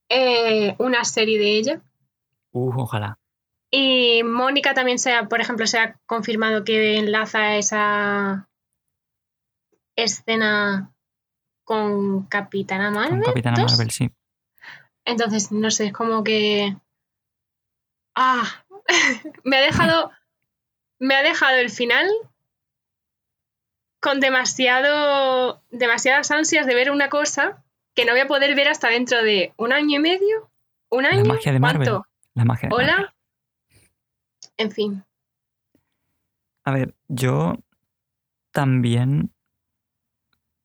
C: eh, una serie de ella.
A: Uh, ojalá.
C: Y Mónica también se ha, por ejemplo, se ha confirmado que enlaza esa escena con Capitana Marvel.
A: Con Capitana
C: 2.
A: Marvel, sí.
C: Entonces, no sé, es como que. Ah, me ha dejado. Me ha dejado el final con demasiado. demasiadas ansias de ver una cosa que no voy a poder ver hasta dentro de un año y medio. ¿Un año?
A: magia de Marvel.
C: ¿Cuánto?
A: La magia. de Marvel.
C: ¿Hola? En fin.
A: A ver, yo también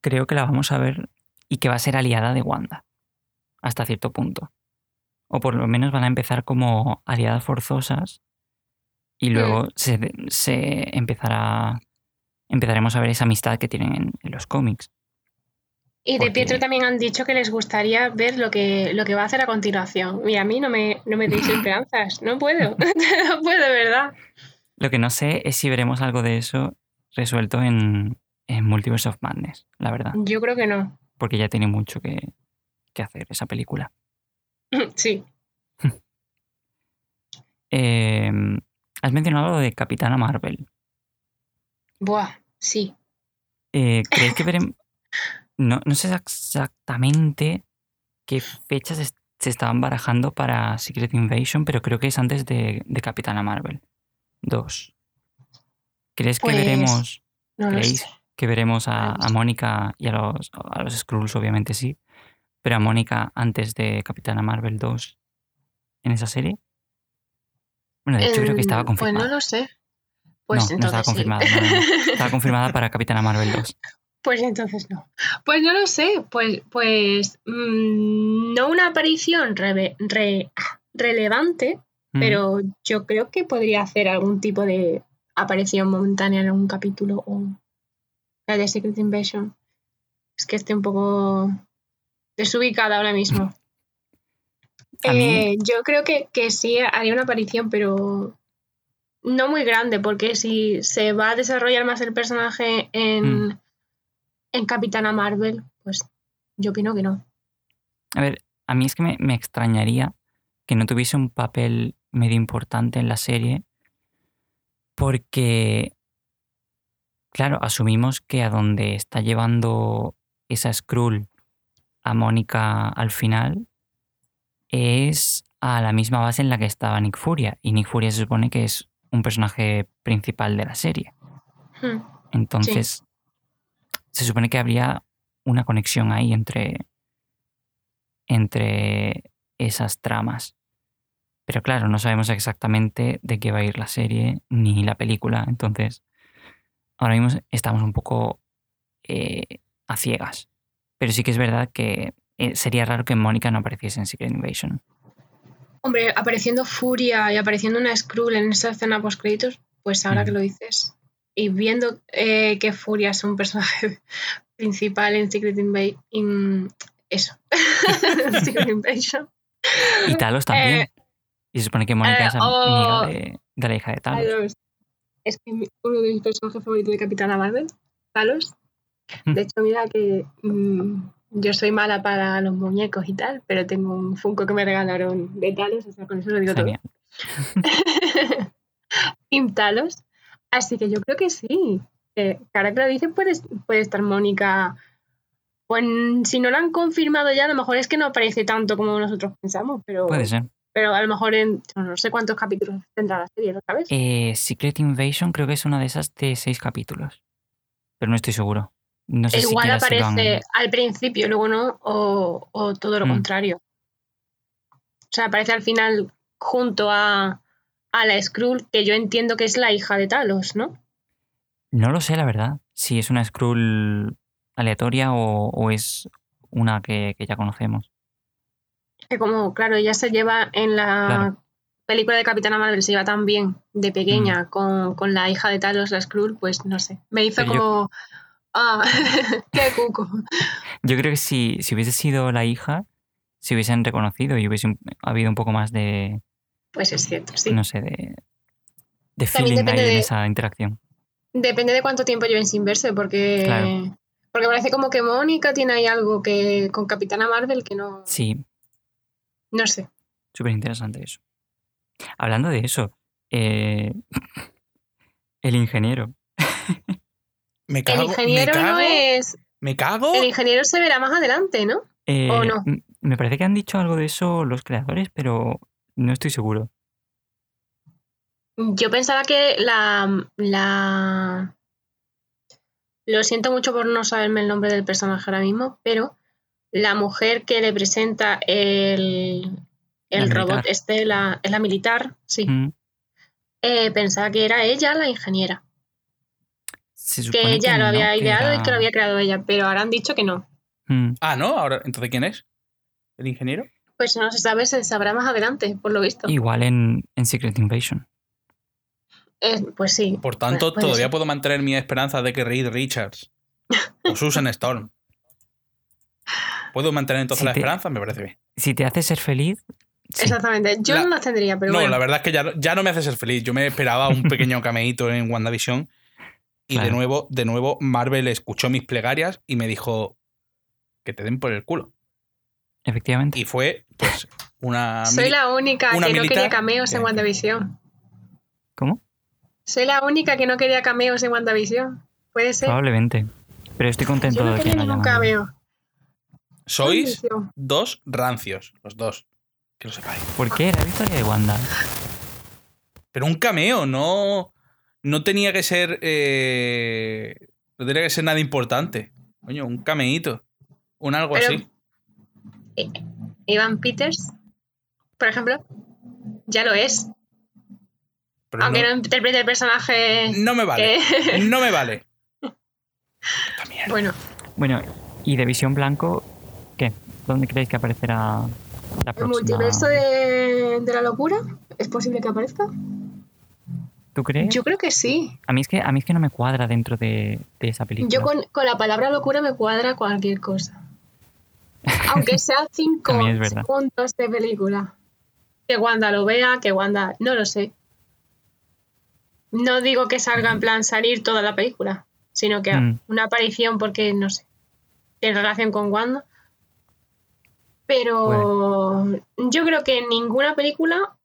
A: creo que la vamos a ver y que va a ser aliada de Wanda. Hasta cierto punto. O por lo menos van a empezar como aliadas forzosas y luego se, se empezará. Empezaremos a ver esa amistad que tienen en, en los cómics.
C: Y de
A: Porque-
C: Pietro también han dicho que les gustaría ver lo que, lo que va a hacer a continuación. Y a mí no me, no me deis esperanzas. No puedo. no puedo, de verdad.
A: Lo que no sé es si veremos algo de eso resuelto en, en Multiverse of Madness, la verdad.
C: Yo creo que no.
A: Porque ya tiene mucho que, que hacer esa película.
C: Sí.
A: Eh, has mencionado lo de Capitana Marvel.
C: Buah, sí.
A: Eh, ¿Crees que veremos.? No, no sé exactamente qué fechas se estaban barajando para Secret Invasion, pero creo que es antes de, de Capitana Marvel. 2. ¿Crees que
C: Pues,
A: veremos
C: No
A: ¿Creéis que veremos a, a. Mónica y a los, a los Skrulls, obviamente sí, pero a Mónica antes de Capitana Marvel 2 en esa serie? Bueno, de hecho creo que estaba
C: Em, Pues
A: confirmada.
C: no lo sé. Pues
A: no, no estaba
C: sí.
A: confirmada. no, no. Estaba confirmada para Capitana Marvel 2.
C: Pues entonces no. Pues no lo sé. Pues, pues mm, no una aparición reve- re- relevante,
A: Mm,
C: pero yo creo que podría hacer algún tipo de aparición momentánea en algún capítulo o la de Secret Invasion. Es que estoy un poco desubicada ahora mismo. Eh, yo creo que, que sí haría una aparición, pero no muy grande, porque si se va a desarrollar más el personaje en,
A: Mm.
C: en Capitana Marvel, pues yo opino que no.
A: A ver, a mí es que me, me extrañaría que no tuviese un papel medio importante en la serie porque, claro, asumimos que a donde está llevando esa Skrull a Mónica al final es a la misma base en la que estaba Nick Furia y Nick Furia se supone que es un personaje principal de la serie.
C: Hmm.
A: Entonces, se supone que habría una conexión ahí entre, entre esas tramas. Pero claro, no sabemos exactamente de qué va a ir la serie ni la película. Entonces, ahora mismo estamos un poco eh, a ciegas. Pero sí que es verdad que eh, sería raro que Mónica no apareciese en Secret Invasion.
C: Hombre, apareciendo Furia y apareciendo una Skrull en esa escena post créditos, pues ahora
A: Mm.
C: que lo dices, y viendo eh, que Furia es un personaje principal en Secret Invasion, eso, Secret Invasion,
A: Y Talos también.
C: Eh,
A: y se supone que Mónica
C: eh,
A: es
C: oh.
A: amiga de, de la hija de Talos.
C: Talos. Es que uno de mis personajes favoritos de Capitana Marvel, Talos. De hecho, mira que mm, yo soy mala para los muñecos y tal, pero tengo un Funko que me regalaron de Talos, o sea, con eso lo digo todo.
A: Genial.
C: Team Talos. Así que yo creo que sí. Eh, que ahora que lo dice, puede, puede estar Mónica. Pues si no lo han confirmado ya, a lo mejor es que no aparece tanto como nosotros pensamos, pero,
A: Puede ser.
C: pero a lo mejor en no sé cuántos capítulos tendrá la serie, ¿lo sabes?
A: Eh, Secret Invasion creo que es una de esas de seis capítulos. Pero no estoy seguro. No sé
C: Igual
A: si han-
C: aparece al principio, luego no, o, o todo lo
A: Mm.
C: contrario. O sea, aparece al final junto a, a la Skrull, que yo entiendo que es la hija de Talos, ¿no?
A: No lo sé, la verdad. Si es una Skrull aleatoria o, o es una que, que ya conocemos.
C: Que como, claro, ella se lleva en la
A: Claro.
C: película de Capitana Marvel, se lleva tan bien de pequeña con, con la hija de Talos, la Skrull, pues no sé. Me hizo
A: Mm. Yo-
C: como. Ah, qué cuco.
A: Yo creo que si, si hubiese sido la hija, si hubiesen reconocido y hubiese un- habido un poco más de,
C: Pues es cierto, sí.
A: no sé, de, de feeling ahí
C: depende
A: en
C: de-
A: esa interacción.
C: Depende de cuánto tiempo lleven sin verse, porque.
A: Claro.
C: Porque parece como que Mónica tiene ahí algo que con Capitana Marvel que no.
A: Sí,
C: No sé.
A: súper interesante eso. Hablando de eso, eh, el ingeniero.
B: Me
C: El
B: cago,
C: ingeniero
B: me cago,
C: no es.
B: me cago.
C: El ingeniero se verá más adelante, ¿no?
A: Eh,
C: ¿O no?
A: m- Me parece que han dicho algo de eso los creadores, pero no estoy seguro.
C: Yo pensaba que la, la... Lo siento mucho por no saberme el nombre del personaje ahora mismo, pero la mujer que le presenta el, el robot este, la, es la militar, sí.
A: Mm,
C: Eh, pensaba que era ella la ingeniera,
A: se
C: que ella lo
A: no,
C: había ideado y que lo había creado ella, pero ahora han dicho que no.
A: Mm,
B: Ah, ¿no? Ahora, ¿entonces quién es? ¿El ingeniero?
C: Pues no se sabe, se sabrá más adelante, por lo visto.
A: Igual en, en Secret Invasion.
C: Eh, pues sí.
B: Por tanto,
C: puede
B: todavía
C: ser.
B: puedo mantener mi esperanza de que Reed Richards o Susan Storm. ¿Puedo mantener entonces
A: Si
B: la
A: te-
B: esperanza? Me parece bien.
A: Si te hace ser feliz, sí.
C: Exactamente. Yo
B: La-
C: no las tendría, pero
B: no,
C: bueno.
B: la verdad es que ya, no- ya no me hace ser feliz. Yo me esperaba un pequeño cameíto en WandaVision. Y de nuevo, de nuevo, Marvel escuchó mis plegarias y me dijo que te den por el culo.
A: efectivamente.
B: Y fue, pues, una.
C: Soy la única que no quería cameos en WandaVision.
A: ¿Cómo?
C: Soy la única que no quería cameos en WandaVision. Puede ser.
A: Probablemente. Pero estoy contento
C: Yo no
A: de que
C: quería
A: no
C: ningún
A: haya
C: cameo.
B: Sois dos rancios, los dos. Que lo sepáis.
A: ¿Por qué? La victoria de Wanda.
B: Pero un cameo, no. No tenía que ser. eh, no tenía que ser nada importante. Coño, un cameíto. Un algo
C: Pero-
B: así.
C: Ivan Peters, por ejemplo, ya lo es.
B: Pero
C: Aunque no,
B: no,
C: interprete el personaje.
B: no me vale.
C: que-
B: No me vale.
C: Bueno,
A: Bueno, y de Visión Blanco, ¿qué? ¿Dónde creéis que aparecerá la
C: ¿el
A: próxima?
C: multiverso de, de la locura? ¿Es posible que aparezca?
A: ¿Tú crees?
C: Yo creo que sí.
A: A mí es que a mí es que no me cuadra dentro de, de esa película.
C: Yo con, con la palabra locura me cuadra cualquier cosa. Aunque sea cinco segundos de película. Que Wanda lo vea, que Wanda. No lo sé. No digo que salga en plan salir toda la película, sino que
A: Mm.
C: una aparición porque, no sé, tiene relación con Wanda. Pero yo creo que en ninguna película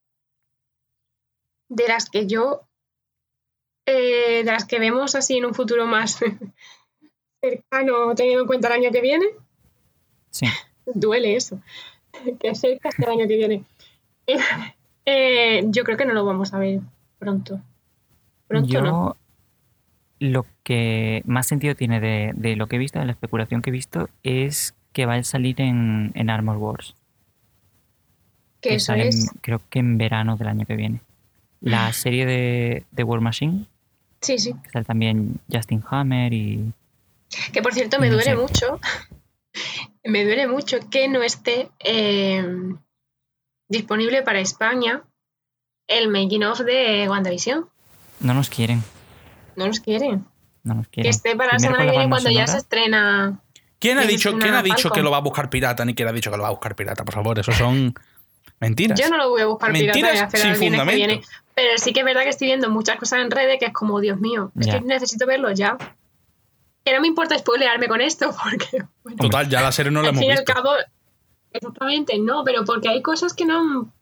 C: de las que yo, eh, de las que vemos así en un futuro más cercano, teniendo en cuenta el año que viene,
A: Sí.
C: duele eso, que cerca hasta el año que viene. Eh, eh, yo creo que no lo vamos a ver pronto. Pronto
A: Yo
C: no.
A: lo que más sentido tiene de, de lo que he visto, de la especulación que he visto, es que va a salir en, en Armor Wars.
C: Que eso
A: sale en-
C: es.
A: creo que en verano del año que viene. La serie de, de War Machine,
C: Sí, sí.
A: que sale también Justin Hammer y...
C: Que por cierto me
A: No
C: duele
A: sé.
C: mucho. me duele mucho que no esté eh, disponible para España el making of de WandaVision.
A: No nos quieren,
C: No los quieren.
A: no nos
C: Que esté para la semana que viene cuando ya se estrena.
B: ¿Quién ha dicho, ¿quién ha dicho que lo va a buscar pirata ni quién ha dicho que lo va a buscar pirata? Por favor, eso son mentiras.
C: Yo no lo voy a buscar pirata
B: Mentiras
C: y hacer
B: sin fundamento.
C: Pero sí que es verdad que estoy viendo muchas cosas en redes que es como, Dios mío, es que necesito verlo ya. Que no me importa spoilearme con esto, porque bueno,
B: Total, ya la serie no la
C: al
B: hemos
C: fin y al cabo, exactamente, no, pero porque hay cosas que no han,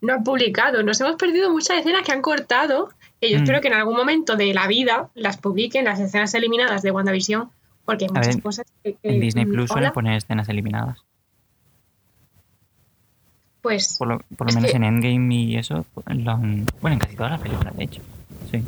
C: no han publicado. Nos hemos perdido muchas escenas que han cortado, que yo
A: Mm.
C: espero que en algún momento de la vida las publiquen, las escenas eliminadas de WandaVision, porque hay
A: A
C: muchas
A: ver,
C: cosas que... que,
A: En Disney Plus suelen poner escenas eliminadas.
C: Pues
A: Por lo, por lo
C: Es
A: menos
C: que-
A: en Endgame y eso, lo han- bueno, en casi todas las películas, de hecho. Sí.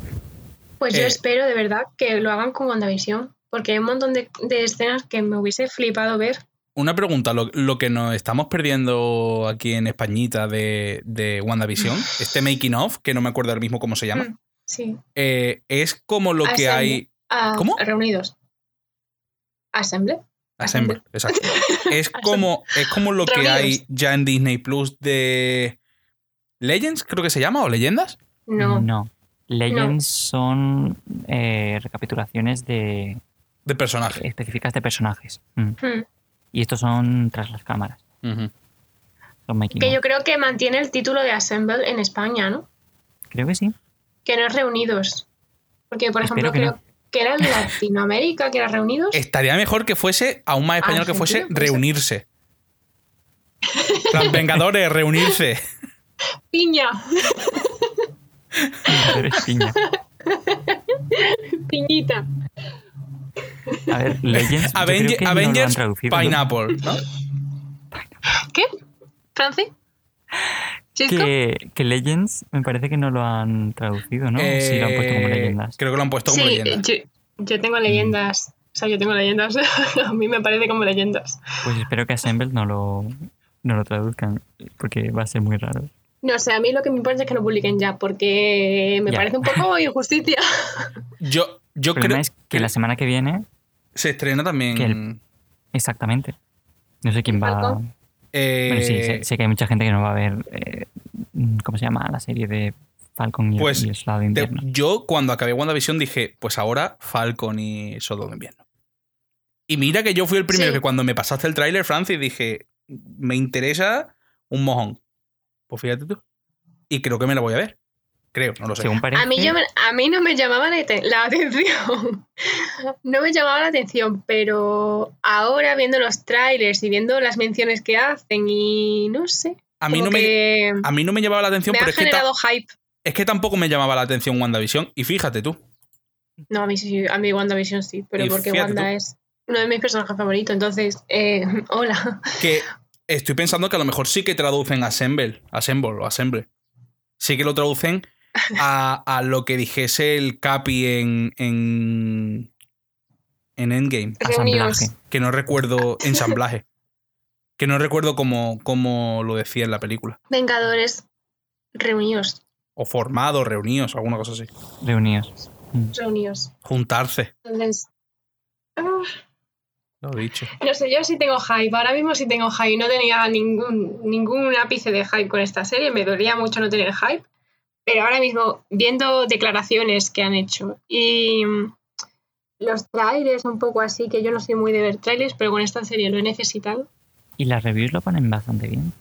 C: Pues yo espero de verdad que lo hagan con WandaVision, porque hay un montón de, de escenas que me hubiese flipado ver.
B: Una pregunta, lo, lo que nos estamos perdiendo aquí en Españita de, de WandaVision, este making of, que no me acuerdo ahora mismo cómo se llama,
C: Mm, Sí.
B: eh, es como lo que hay... ¿Cómo?
C: Reunidos. Assemble.
B: Assemble, exacto. Es como, es como lo que hay ya en Disney Plus de Legends, creo que se llama, o Leyendas.
C: No.
A: Legends son eh, recapitulaciones de
B: De personaje.
A: específicas de personajes. Mm.
C: Mm.
A: Y estos son tras las cámaras. Son making
C: Que yo creo que mantiene el título de Assemble en España, ¿no?
A: Creo que sí.
C: Que no es Reunidos. Porque, por
A: Espero
C: ejemplo,
A: que
C: creo
A: no.
C: Que era Latinoamérica, que era Reunidos.
B: Estaría mejor que fuese, aún más español que fuese, reunirse. Plan, Vengadores, reunirse.
C: Piña.
A: Piña.
C: Piñita.
A: A ver, Legends. yo
B: Avenge-
A: creo que no lo han
B: Avengers. Pineapple, ¿no?
C: ¿Qué? ¿Francis?
A: Que, que Legends me parece que no lo han traducido, ¿no? sí, lo han puesto como
B: Eh,
A: leyendas.
B: Creo que lo han puesto como
C: Sí,
B: leyendas.
C: yo, yo tengo leyendas. O sea, yo tengo leyendas. A mí me parece como leyendas.
A: Pues espero que Assemble no lo, no lo traduzcan, porque va a ser muy raro.
C: No sé, a mí lo que me importa es que no publiquen ya, porque me
A: Ya.
C: parece un poco injusticia.
B: Yo, yo
A: El problema
B: creo
A: es que la semana que viene,
B: se estrena también.
A: que el- exactamente. No sé quién va.
C: Falcon.
B: Eh,
A: Bueno, sí, sé, sé que hay mucha gente que no va a ver. eh, ¿Cómo se llama? La serie de Falcon y,
B: Pues,
A: y el Soldado de
B: te-
A: Invierno.
B: yo cuando acabé WandaVision dije, pues ahora Falcon y Soldado de Invierno. Y mira que yo fui el primero
C: Sí.
B: que cuando me pasaste el tráiler, Francis, dije, me interesa un mojón. Pues fíjate tú. Y creo que me la voy a ver. Creo, no lo sé.
A: Según parece.
C: A mí, yo me- a mí no me llamaba la, ate- la atención. No me llamaba la atención, pero ahora viendo los trailers y viendo las menciones que hacen y no sé.
B: A mí no me,
C: que
B: a mí no me llamaba la atención,
C: me
B: pero
C: ha
B: es que,
C: generado hype.
B: es que tampoco me llamaba la atención WandaVision. Y fíjate tú.
C: No, a mí sí, a mí WandaVision sí, pero
B: Y
C: porque Wanda
B: tú.
C: es uno de mis personajes favoritos. Entonces, eh, hola.
B: que estoy pensando que a lo mejor sí que traducen Assemble, Assemble o Assemble. Sí que lo traducen a, a lo que dijese el Capi en, en, en Endgame.
C: Reunidos.
A: Asamblaje.
B: Que no recuerdo ensamblaje. Que no recuerdo cómo, cómo lo decía en la película.
C: Vengadores reunidos.
B: O formados, reunidos, alguna cosa así.
A: Reunidos. Mm.
C: Reunidos.
B: Juntarse,
C: Entonces, ah,
B: lo he dicho.
C: no sé, yo sí tengo hype. Ahora mismo sí tengo hype. No tenía ningún, ningún ápice de hype con esta serie. Me dolía mucho no tener hype. Pero ahora mismo, viendo declaraciones que han hecho y mm, los trailers un poco así, que yo no soy muy de ver trailers, pero con esta serie lo he necesitado.
A: Y las reviews lo ponen bastante bien.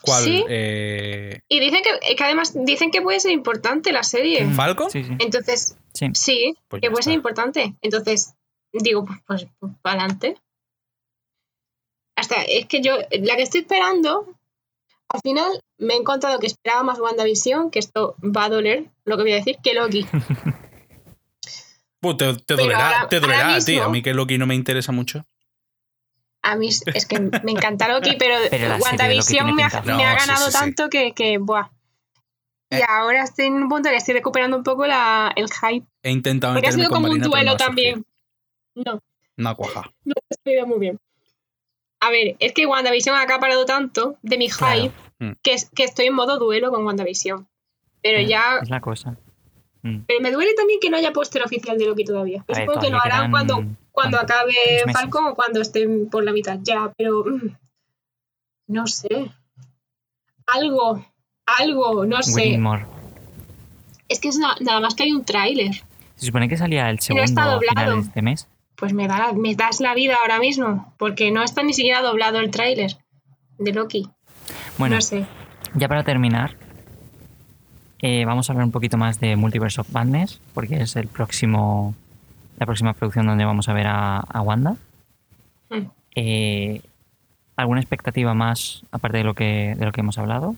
B: ¿Cuál?
C: Sí.
B: Eh,
C: Y dicen que, que además dicen que puede ser importante la serie.
B: ¿Falcon?
A: Sí, sí.
C: Entonces,
A: sí.
C: sí,
B: Pues
C: que puede ser importante. Entonces, digo, pues, pues, pues para adelante. Hasta, es que yo, la que estoy esperando, al final me he encontrado que esperaba más WandaVision, que esto va a doler, lo que voy a decir, que Loki.
B: Pues te, dolerá,
C: ahora-
B: te dolerá a ti. A mí que Loki no me interesa mucho.
C: A mí es que me encanta Loki, pero,
A: Pero
C: WandaVision me ha, me
B: No,
C: ganado
B: sí, sí.
C: tanto que, que, buah. Y
B: Eh.
C: ahora estoy en un punto que estoy recuperando un poco la, el hype.
B: He intentado
C: Porque ha sido como un duelo también. No,
B: No ha cuajado.
C: no ha salido muy bien. A ver, es que WandaVision ha acaparado tanto de mi
A: Claro.
C: hype
B: Mm.
C: que, es- que estoy en modo duelo con WandaVision. Pero ya.
A: Es la cosa. Mm.
C: Pero me duele también que no haya póster oficial de Loki todavía.
A: Ver,
C: Supongo que lo harán cuando, cuando acabe. Falcon o cuando estén por la mitad. Ya, pero. mm, no sé. Algo. Algo, no sé. Es que es na- nada más que hay un tráiler.
A: Se supone que salía el segundo
C: está
A: a
C: doblado.
A: finales de este mes.
C: Pues me, da, me das la vida ahora mismo. Porque no está ni siquiera doblado el tráiler de Loki.
A: Bueno,
C: no sé.
A: ya para terminar, eh, vamos a hablar un poquito más de Multiverse of Madness, porque es el próximo, la próxima producción donde vamos a ver a, a Wanda.
C: Mm.
A: Eh, ¿Alguna expectativa más aparte de lo que, de lo que hemos hablado?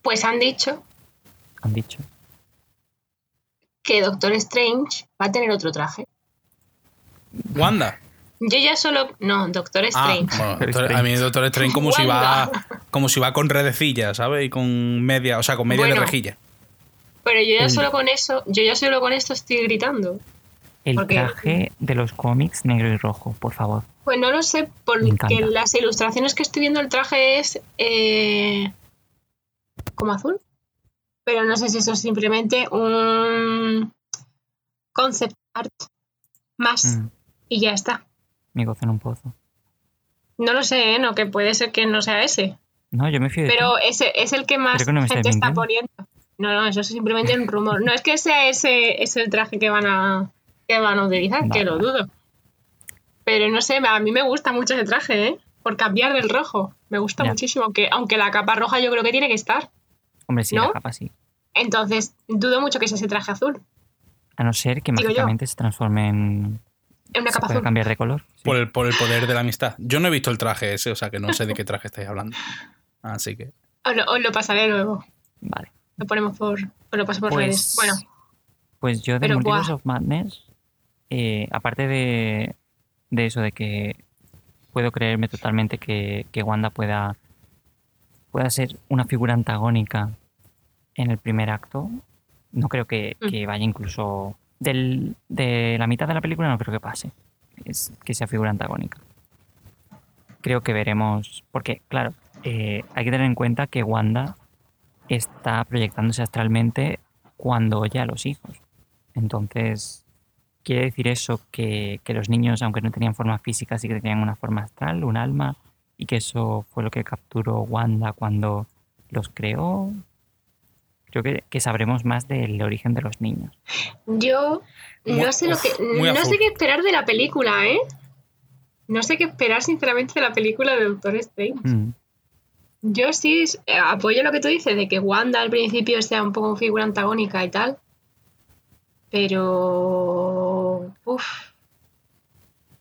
C: Pues han dicho
A: Han dicho.
C: que Doctor Strange va a tener otro traje.
B: Wanda.
C: Yo ya solo. No, Doctor
B: Ah,
C: Strange.
B: bueno,
A: Doctor
B: Doctor- a mí Doctor Strange como si va como si va con redecillas, ¿sabes? Y con media, o sea, con media de rejilla.
C: Pero yo ya
A: El-
C: solo con eso, yo ya solo con esto estoy gritando.
A: El
C: Porque-
A: traje de los cómics negro y rojo, por favor.
C: Pues no lo sé, porque las ilustraciones que estoy viendo el traje es eh, como azul. Pero no sé si eso es simplemente un concept art más
A: Mm,
C: y ya está.
A: me gozo en un pozo.
C: No lo sé, ¿eh? no, que puede ser que no sea ese.
A: No, yo me fío de.
C: Pero ese es el que más
A: que no
C: gente está poniendo. No, no, eso es simplemente un rumor. No es que sea ese es el traje que van a que van a utilizar,
A: Vale,
C: que lo dudo. Pero no sé, a mí me gusta mucho ese traje, ¿eh? Por cambiar del rojo. Me gusta
A: Ya.
C: muchísimo, aunque, aunque la capa roja yo creo que tiene que estar.
A: Hombre, sí,
C: ¿no?
A: la capa sí.
C: Entonces, dudo mucho que sea ese traje azul.
A: A no ser que mágicamente se transforme en...
C: En una capa azul.
A: cambiar de color. sí.
B: Por el, por el poder de la amistad. Yo no he visto el traje ese, o sea que no sé de qué traje estáis hablando. Así que.
C: Os lo, os lo pasaré luego.
A: Vale.
C: Lo ponemos por. Os lo paso por
A: Pues,
C: redes. Bueno,
A: pues yo de
C: Pero,
A: Multiverse of Madness, eh, aparte de, de eso de que puedo creerme totalmente que, que Wanda pueda, pueda ser una figura antagónica en el primer acto, no creo que,
C: Mm.
A: que vaya incluso del- de la mitad de la película, no creo que pase, es que sea figura antagónica. Creo que veremos, porque claro, eh, hay que tener en cuenta que Wanda está proyectándose astralmente cuando oye a los hijos. Entonces, quiere decir eso que, que los niños, aunque no tenían forma física, sí que tenían una forma astral, un alma, y que eso fue lo que capturó Wanda cuando los creó. Creo que, que sabremos más del origen de los niños.
C: yo
B: Muy-
C: no sé lo que. No sé qué esperar de la película, ¿eh? No sé qué esperar, sinceramente, de la película de Doctor Strange.
A: Mm,
C: Yo sí eh, apoyo lo que tú dices, de que Wanda al principio sea un poco figura antagónica y tal. Pero. Uf.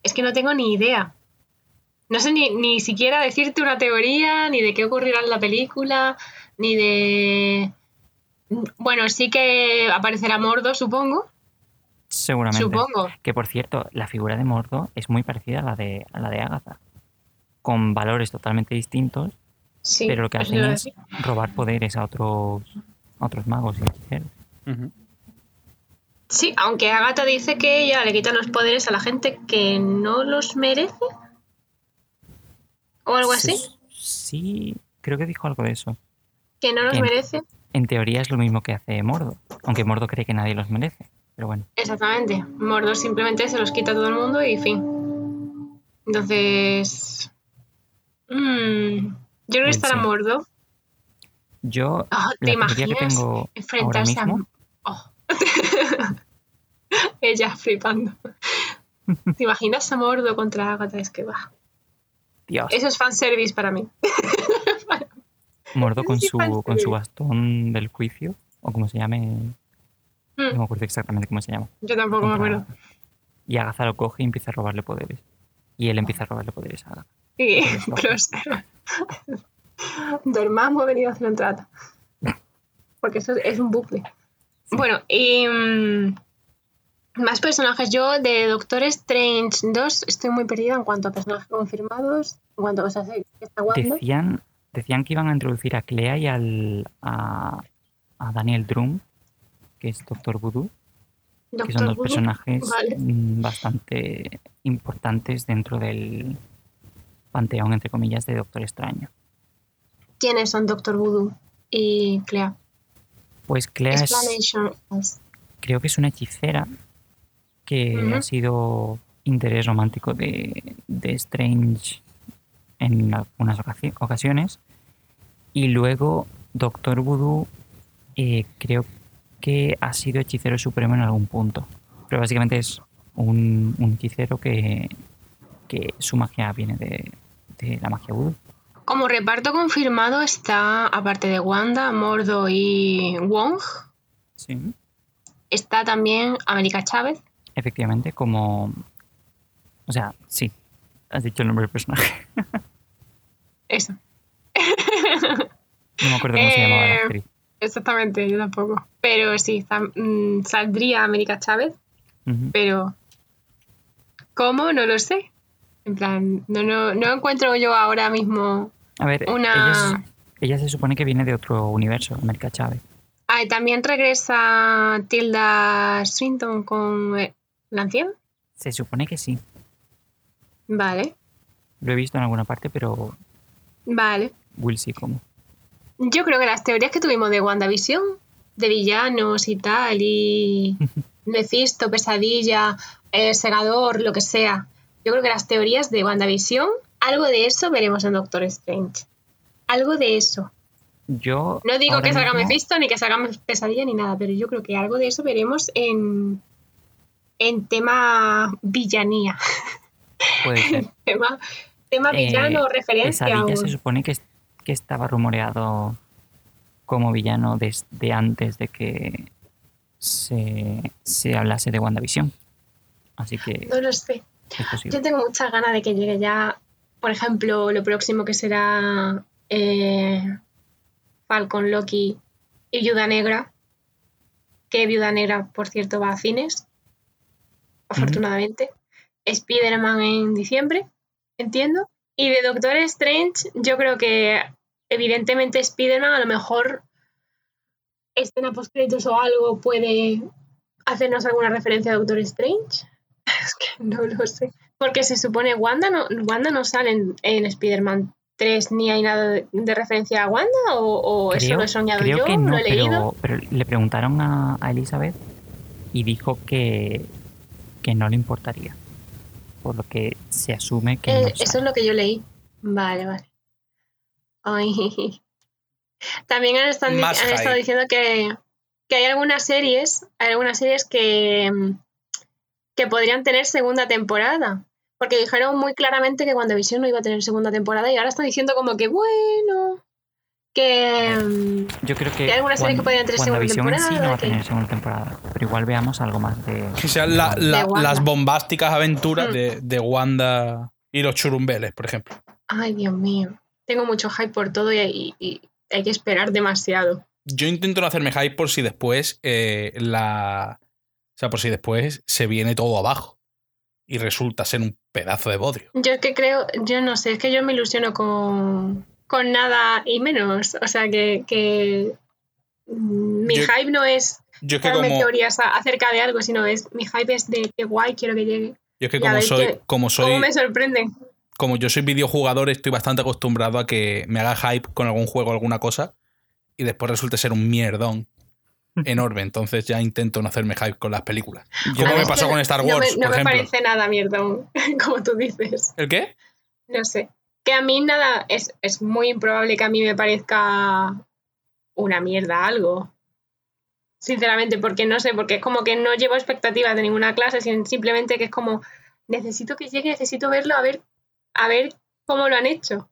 C: Es que no tengo ni idea. No sé ni, ni siquiera decirte una teoría, ni de qué ocurrirá en la película, ni de. Bueno, sí que aparecerá Mordo, supongo.
A: seguramente.
C: Supongo.
A: Que por cierto, la figura de Mordo es muy parecida a la de, a la de Agatha. Con valores totalmente distintos,
C: Sí.
A: pero lo que hacen es robar poderes a otros, a otros magos y hechiceros.
C: Sí, aunque Agatha dice que ella le quita los poderes a la gente que no los merece. O algo así.
A: Sí, creo que dijo algo de eso.
C: Que no los
A: que-
C: merece.
A: En teoría es lo mismo que hace Mordo, aunque Mordo cree que nadie los merece. Pero bueno,
C: Exactamente. Mordor simplemente se los quita a todo el mundo y fin. Entonces. mm, yo creo que
A: Pues
C: estará
A: sí.
C: Mordor.
A: yo
C: Ah, ¿Te
A: la teoría que
C: imaginas
A: ahora
C: enfrentarse a. Oh. Ella flipando. ¿Te imaginas a Mordo contra Agatha? Es que va.
A: Dios,
C: Eso es fanservice para mí.
A: Mordo con su, con su bastón del juicio, o como se llame, no
C: Mm,
A: me acuerdo exactamente cómo se llama.
C: yo tampoco me acuerdo.
A: Y Agatha lo coge y empieza a robarle poderes. Y él empieza a robarle poderes a Agatha.
C: Y. Dormamos, he venido a hacer un trato. Porque eso es un bucle. Bueno, y mm, más personajes. Yo de Doctor Strange 2 estoy muy perdida en cuanto a personajes confirmados, en cuanto a cosas que está Wanda.
A: Decían, decían que iban a introducir a Clea y al, a, a Daniel Drum, que es Doctor Voodoo, que son dos
C: Voodoo.
A: personajes
C: Vale.
A: mm, bastante importantes dentro del panteón, entre comillas, de Doctor Extraño.
C: ¿Quiénes son Doctor Voodoo y Clea?
A: Pues Clea es, creo que es una hechicera que ha sido interés romántico de, de Strange en algunas ocasiones. Y luego Doctor Voodoo eh, creo que ha sido hechicero supremo en algún punto. Pero básicamente es un, un hechicero que, que su magia viene de, de la magia voodoo.
C: Como reparto confirmado está, aparte de Wanda, Mordo y Wong,
A: Sí.
C: está también América Chávez.
A: Efectivamente, como... O sea, sí. Has dicho el nombre del personaje.
C: Eso.
A: No me acuerdo cómo se llamaba la
C: Eh,
A: actriz.
C: Exactamente, yo tampoco. Pero sí, mm, saldría América Chávez, pero ¿cómo? No lo sé. En plan, no, no, no encuentro yo ahora mismo.
A: A ver,
C: Una-
A: ella, es- ella se supone que viene de otro universo, América Chávez.
C: Ah, y también regresa Tilda Swinton con eh, la anciana.
A: Se supone que sí.
C: Vale,
A: Lo he visto en alguna parte, pero
C: vale.
A: Will sí como.
C: Yo creo que las teorías que tuvimos de WandaVision, de villanos y tal, y Mephisto, Pesadilla, eh, Segador, lo que sea, yo creo que las teorías de WandaVision, algo de eso veremos en Doctor Strange. Algo de eso.
A: Yo.
C: No digo que salga
A: mismo-
C: Mephisto ni que salga Pesadilla ni nada, pero yo creo que algo de eso veremos en, en tema villanía.
A: Puede ser.
C: tema, tema
A: Eh,
C: villano, referencia.
A: Pesadilla
C: o-
A: se supone que, es- que estaba rumoreado como villano desde antes de que se, se hablase de WandaVision. Así que
C: No lo sé. Yo tengo muchas ganas de que llegue ya, por ejemplo, lo próximo que será eh, Falcon, Loki y Viuda Negra. Que Viuda Negra, por cierto, va a cines, afortunadamente. Spider-Man en diciembre, entiendo. Y de Doctor Strange, yo creo que evidentemente Spider-Man a lo mejor escena post créditos o algo puede hacernos alguna referencia a Doctor Strange. Es que no lo sé. Porque se supone Wanda no, Wanda no sale en, en Spider-Man 3 ni hay nada de, de referencia a Wanda o, o eso lo he soñado
A: creo
C: yo,
A: que no,
C: lo he leído.
A: pero le preguntaron a, a Elizabeth y dijo que, que no le importaría. Por lo que se asume que
C: Eh,
A: no
C: eso es lo que yo leí. Vale, vale. Ay. También han, estado- han estado diciendo que, que hay algunas series, hay algunas series que, mm, que podrían tener segunda temporada. Porque dijeron muy claramente que WandaVision no iba a tener segunda temporada y ahora están diciendo como que bueno, que... mm,
A: Yo creo que
C: hay algunas series que podrían tener segunda
A: en sí no va a
C: temporada,
A: tener segunda temporada, pero igual veamos algo más de...
B: Que sean la- la- las bombásticas aventuras
C: Mm.
B: de, de Wanda y los churumbeles, por ejemplo.
C: Ay, Dios mío. Tengo mucho hype por todo y, y- y hay que esperar demasiado.
B: Yo intento no hacerme hype por si después eh, la. O sea, por si después se viene todo abajo. Y resulta ser un pedazo de bodrio.
C: Yo es que creo, yo no sé, es que yo me ilusiono con, con nada y menos. O sea, que, que mi
B: Yo-
C: hype no es
B: Yo es que como,
C: teorías acerca de algo, sino es mi hype es de qué guay quiero que llegue.
B: yo es que como soy,
C: qué-
B: como soy,
C: ¿Cómo me sorprenden?
B: como yo soy videojugador, estoy bastante acostumbrado a que me haga hype con algún juego o alguna cosa y después resulte ser un mierdón enorme. Entonces ya intento no hacerme hype con las películas. Como
C: A
B: me pasó con Star
C: no
B: Wars,
C: me, no
B: por
C: me
B: ejemplo.
C: parece nada mierdón, como tú dices.
B: ¿El qué?
C: No sé. Que a mí nada, es, es muy improbable que a mí me parezca una mierda algo. Sinceramente, porque no sé, porque es como que no llevo expectativas de ninguna clase, sino simplemente que es como, necesito que llegue, necesito verlo, a ver, a ver cómo lo han hecho,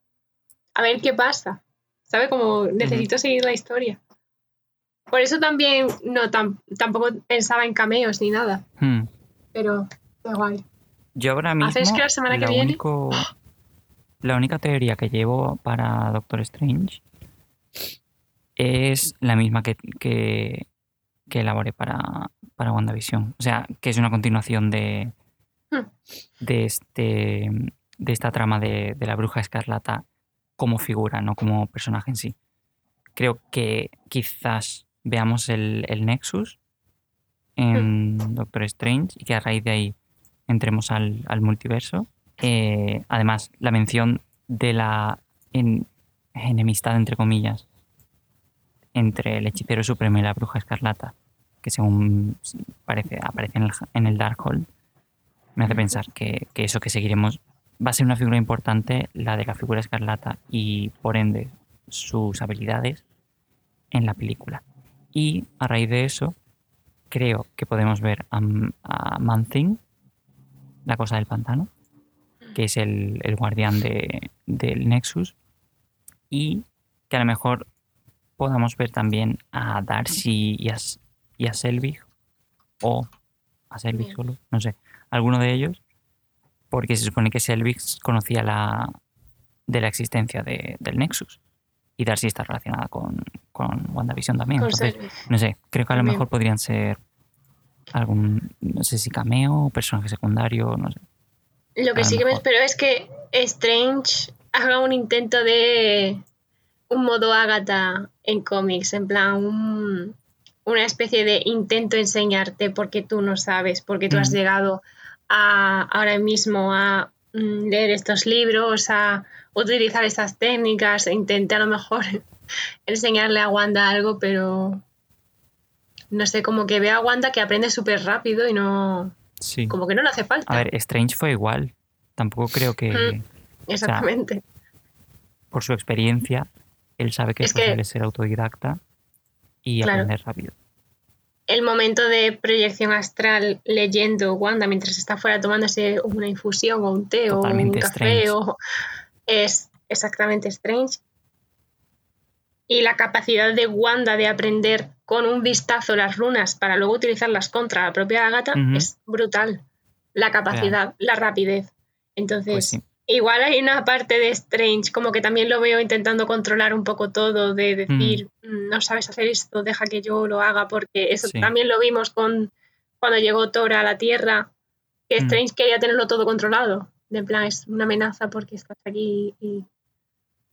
C: a ver qué pasa. ¿Sabes? Como necesito seguir la historia. Por eso también no tam- tampoco pensaba en cameos ni nada,
A: Hmm.
C: pero igual.
A: Yo ahora mismo.
C: ¿Haces que la semana que
A: lo
C: viene?
A: único- la única teoría que llevo para Doctor Strange es la misma que, que, que elaboré para, para WandaVision. O sea, que es una continuación de,
C: Hmm.
A: de, este, de esta trama de, de la bruja escarlata como figura, no como personaje en sí. Creo que quizás veamos el, el Nexus en Doctor Strange y que a raíz de ahí entremos al, al multiverso. Eh, además, la mención de la en- enemistad, entre comillas, entre el hechicero supremo y la bruja escarlata, que según parece, aparece en el, en el Darkhold, me hace pensar que, eso que seguiremos va a ser una figura importante, la de la figura escarlata y por ende sus habilidades en la película. Y a raíz de eso, creo que podemos ver a, a Man-Thing, la cosa del pantano, que es el, el guardián de- del Nexus, y que a lo mejor podamos ver también a Darcy y a, y a Selvig, o a Selvig
C: Bien.
A: solo, no sé, alguno de ellos, porque se supone que Selvig conocía la, de la existencia de- del Nexus, y Darcy está relacionada con, con WandaVision también.
C: Con
A: entonces, no sé, creo que a lo
C: También.
A: mejor podrían ser algún, no sé si cameo, personaje secundario, no sé.
C: Lo que sí que me espero es que Strange haga un intento de un modo Agatha en cómics, en plan un- una especie de intento enseñarte porque tú no sabes, porque tú has
A: Mm.
C: llegado a ahora mismo a mm, leer estos libros, a utilizar estas técnicas, e intenté a lo mejor enseñarle a Wanda algo, pero no sé, como que veo a Wanda que aprende súper rápido y no,
A: Sí.
C: como que no le hace falta.
A: A ver, Strange fue igual. Tampoco creo que,
C: Mm. Exactamente.
A: por su experiencia, él sabe que es,
C: que-
A: posible ser autodidacta y
C: Claro.
A: aprender rápido.
C: el momento de proyección astral leyendo Wanda mientras está fuera tomándose una infusión o un té
A: Totalmente
C: o un café
A: Strange.
C: o es exactamente strange. Y la capacidad de Wanda de aprender con un vistazo las runas para luego utilizarlas contra la propia Agatha
A: Ujú.
C: es brutal. La capacidad, la rapidez. Entonces,
A: Pues sí.
C: igual hay una parte de Strange, como que también lo veo intentando controlar un poco todo, de decir, "Mm, no sabes hacer esto, deja que yo lo haga, porque eso
A: Sí.
C: también lo vimos con cuando llegó Thor a la Tierra, que
A: Mm.
C: Strange quería tenerlo todo controlado. De en plan, es una amenaza porque estás aquí y...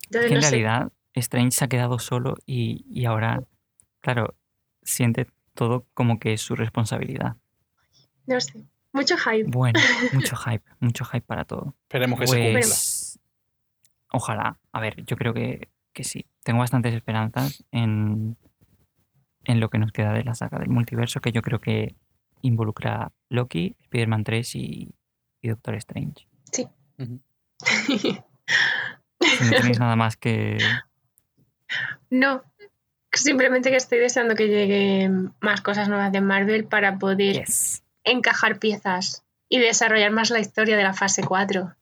C: Entonces,
A: en
C: no sé.
A: realidad Strange se ha quedado solo y, y ahora, claro, siente todo como que es su responsabilidad.
C: No sé. Mucho hype.
A: Bueno, mucho hype, mucho hype para todo.
B: Esperemos que se cumpla.
A: Pues, ojalá. A ver, yo creo que, que sí. Tengo bastantes esperanzas en, en lo que nos queda de la saga del multiverso, que yo creo que involucra Loki, Spider-Man 3 y, y Doctor Strange. Si no tenéis nada más que...
C: no. Simplemente que estoy deseando que lleguen más cosas nuevas de Marvel para poder
A: Yes.
C: encajar piezas y desarrollar más la historia de la fase 4.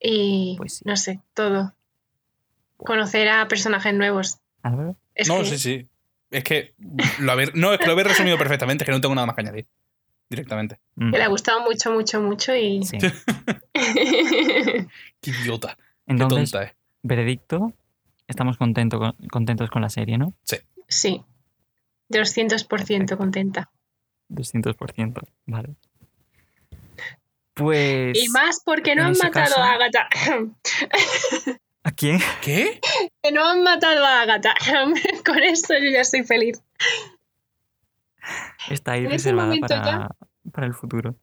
C: Y
A: Pues sí.
C: no sé, todo. Conocer a personajes nuevos.
A: Álvaro.
C: Es
B: no,
C: que-
B: sí, sí. Es que lo haber, no, es que lo habéis resumido perfectamente, es que no tengo nada más que añadir. Directamente.
A: Mm,
C: que le ha gustado mucho, mucho, mucho y...
A: sí.
B: Qué idiota. Qué tonta es.
A: veredicto, estamos contento con- contentos con la serie, ¿no?
C: sí. 200% contenta.
A: 200%, vale. Pues...
C: Y más porque no han matado
A: caso-
C: a Agatha.
A: ¿A quién?
B: ¿Qué?
C: que no han matado a Agatha. Con eso yo ya estoy feliz.
A: Está ahí
C: ese
A: reservada para, para el futuro.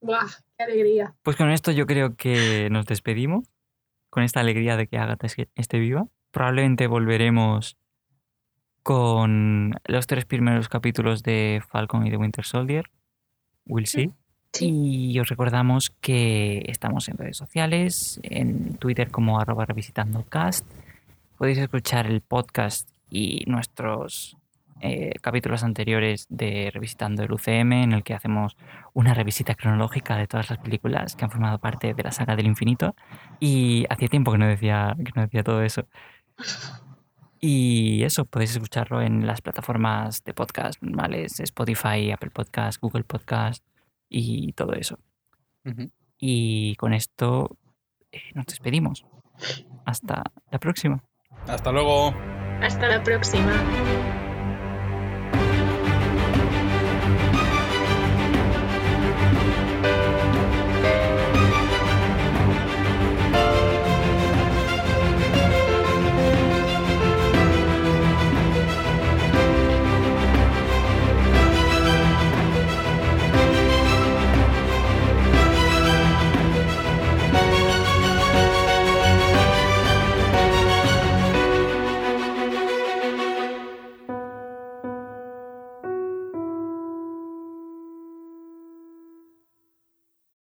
C: ¡Buah! ¡Qué alegría!
A: Pues con esto yo creo que nos despedimos. Con esta alegría de que Agatha es- esté viva. Probablemente volveremos con los tres primeros capítulos de Falcon y de Winter Soldier. We'll see.
C: Sí.
A: Y os recordamos que estamos en redes sociales, en Twitter como arroba revisitandocast. Podéis escuchar el podcast y nuestros eh, capítulos anteriores de Revisitando el UCM, en el que hacemos una revisita cronológica de todas las películas que han formado parte de la saga del infinito. Y hacía tiempo que no decía, que no decía todo eso. Y eso, podéis escucharlo en las plataformas de podcast normales, Spotify, Apple Podcast, Google Podcast y todo eso. Y con esto eh, nos despedimos. Hasta la próxima.
B: Hasta luego.
C: Hasta la próxima.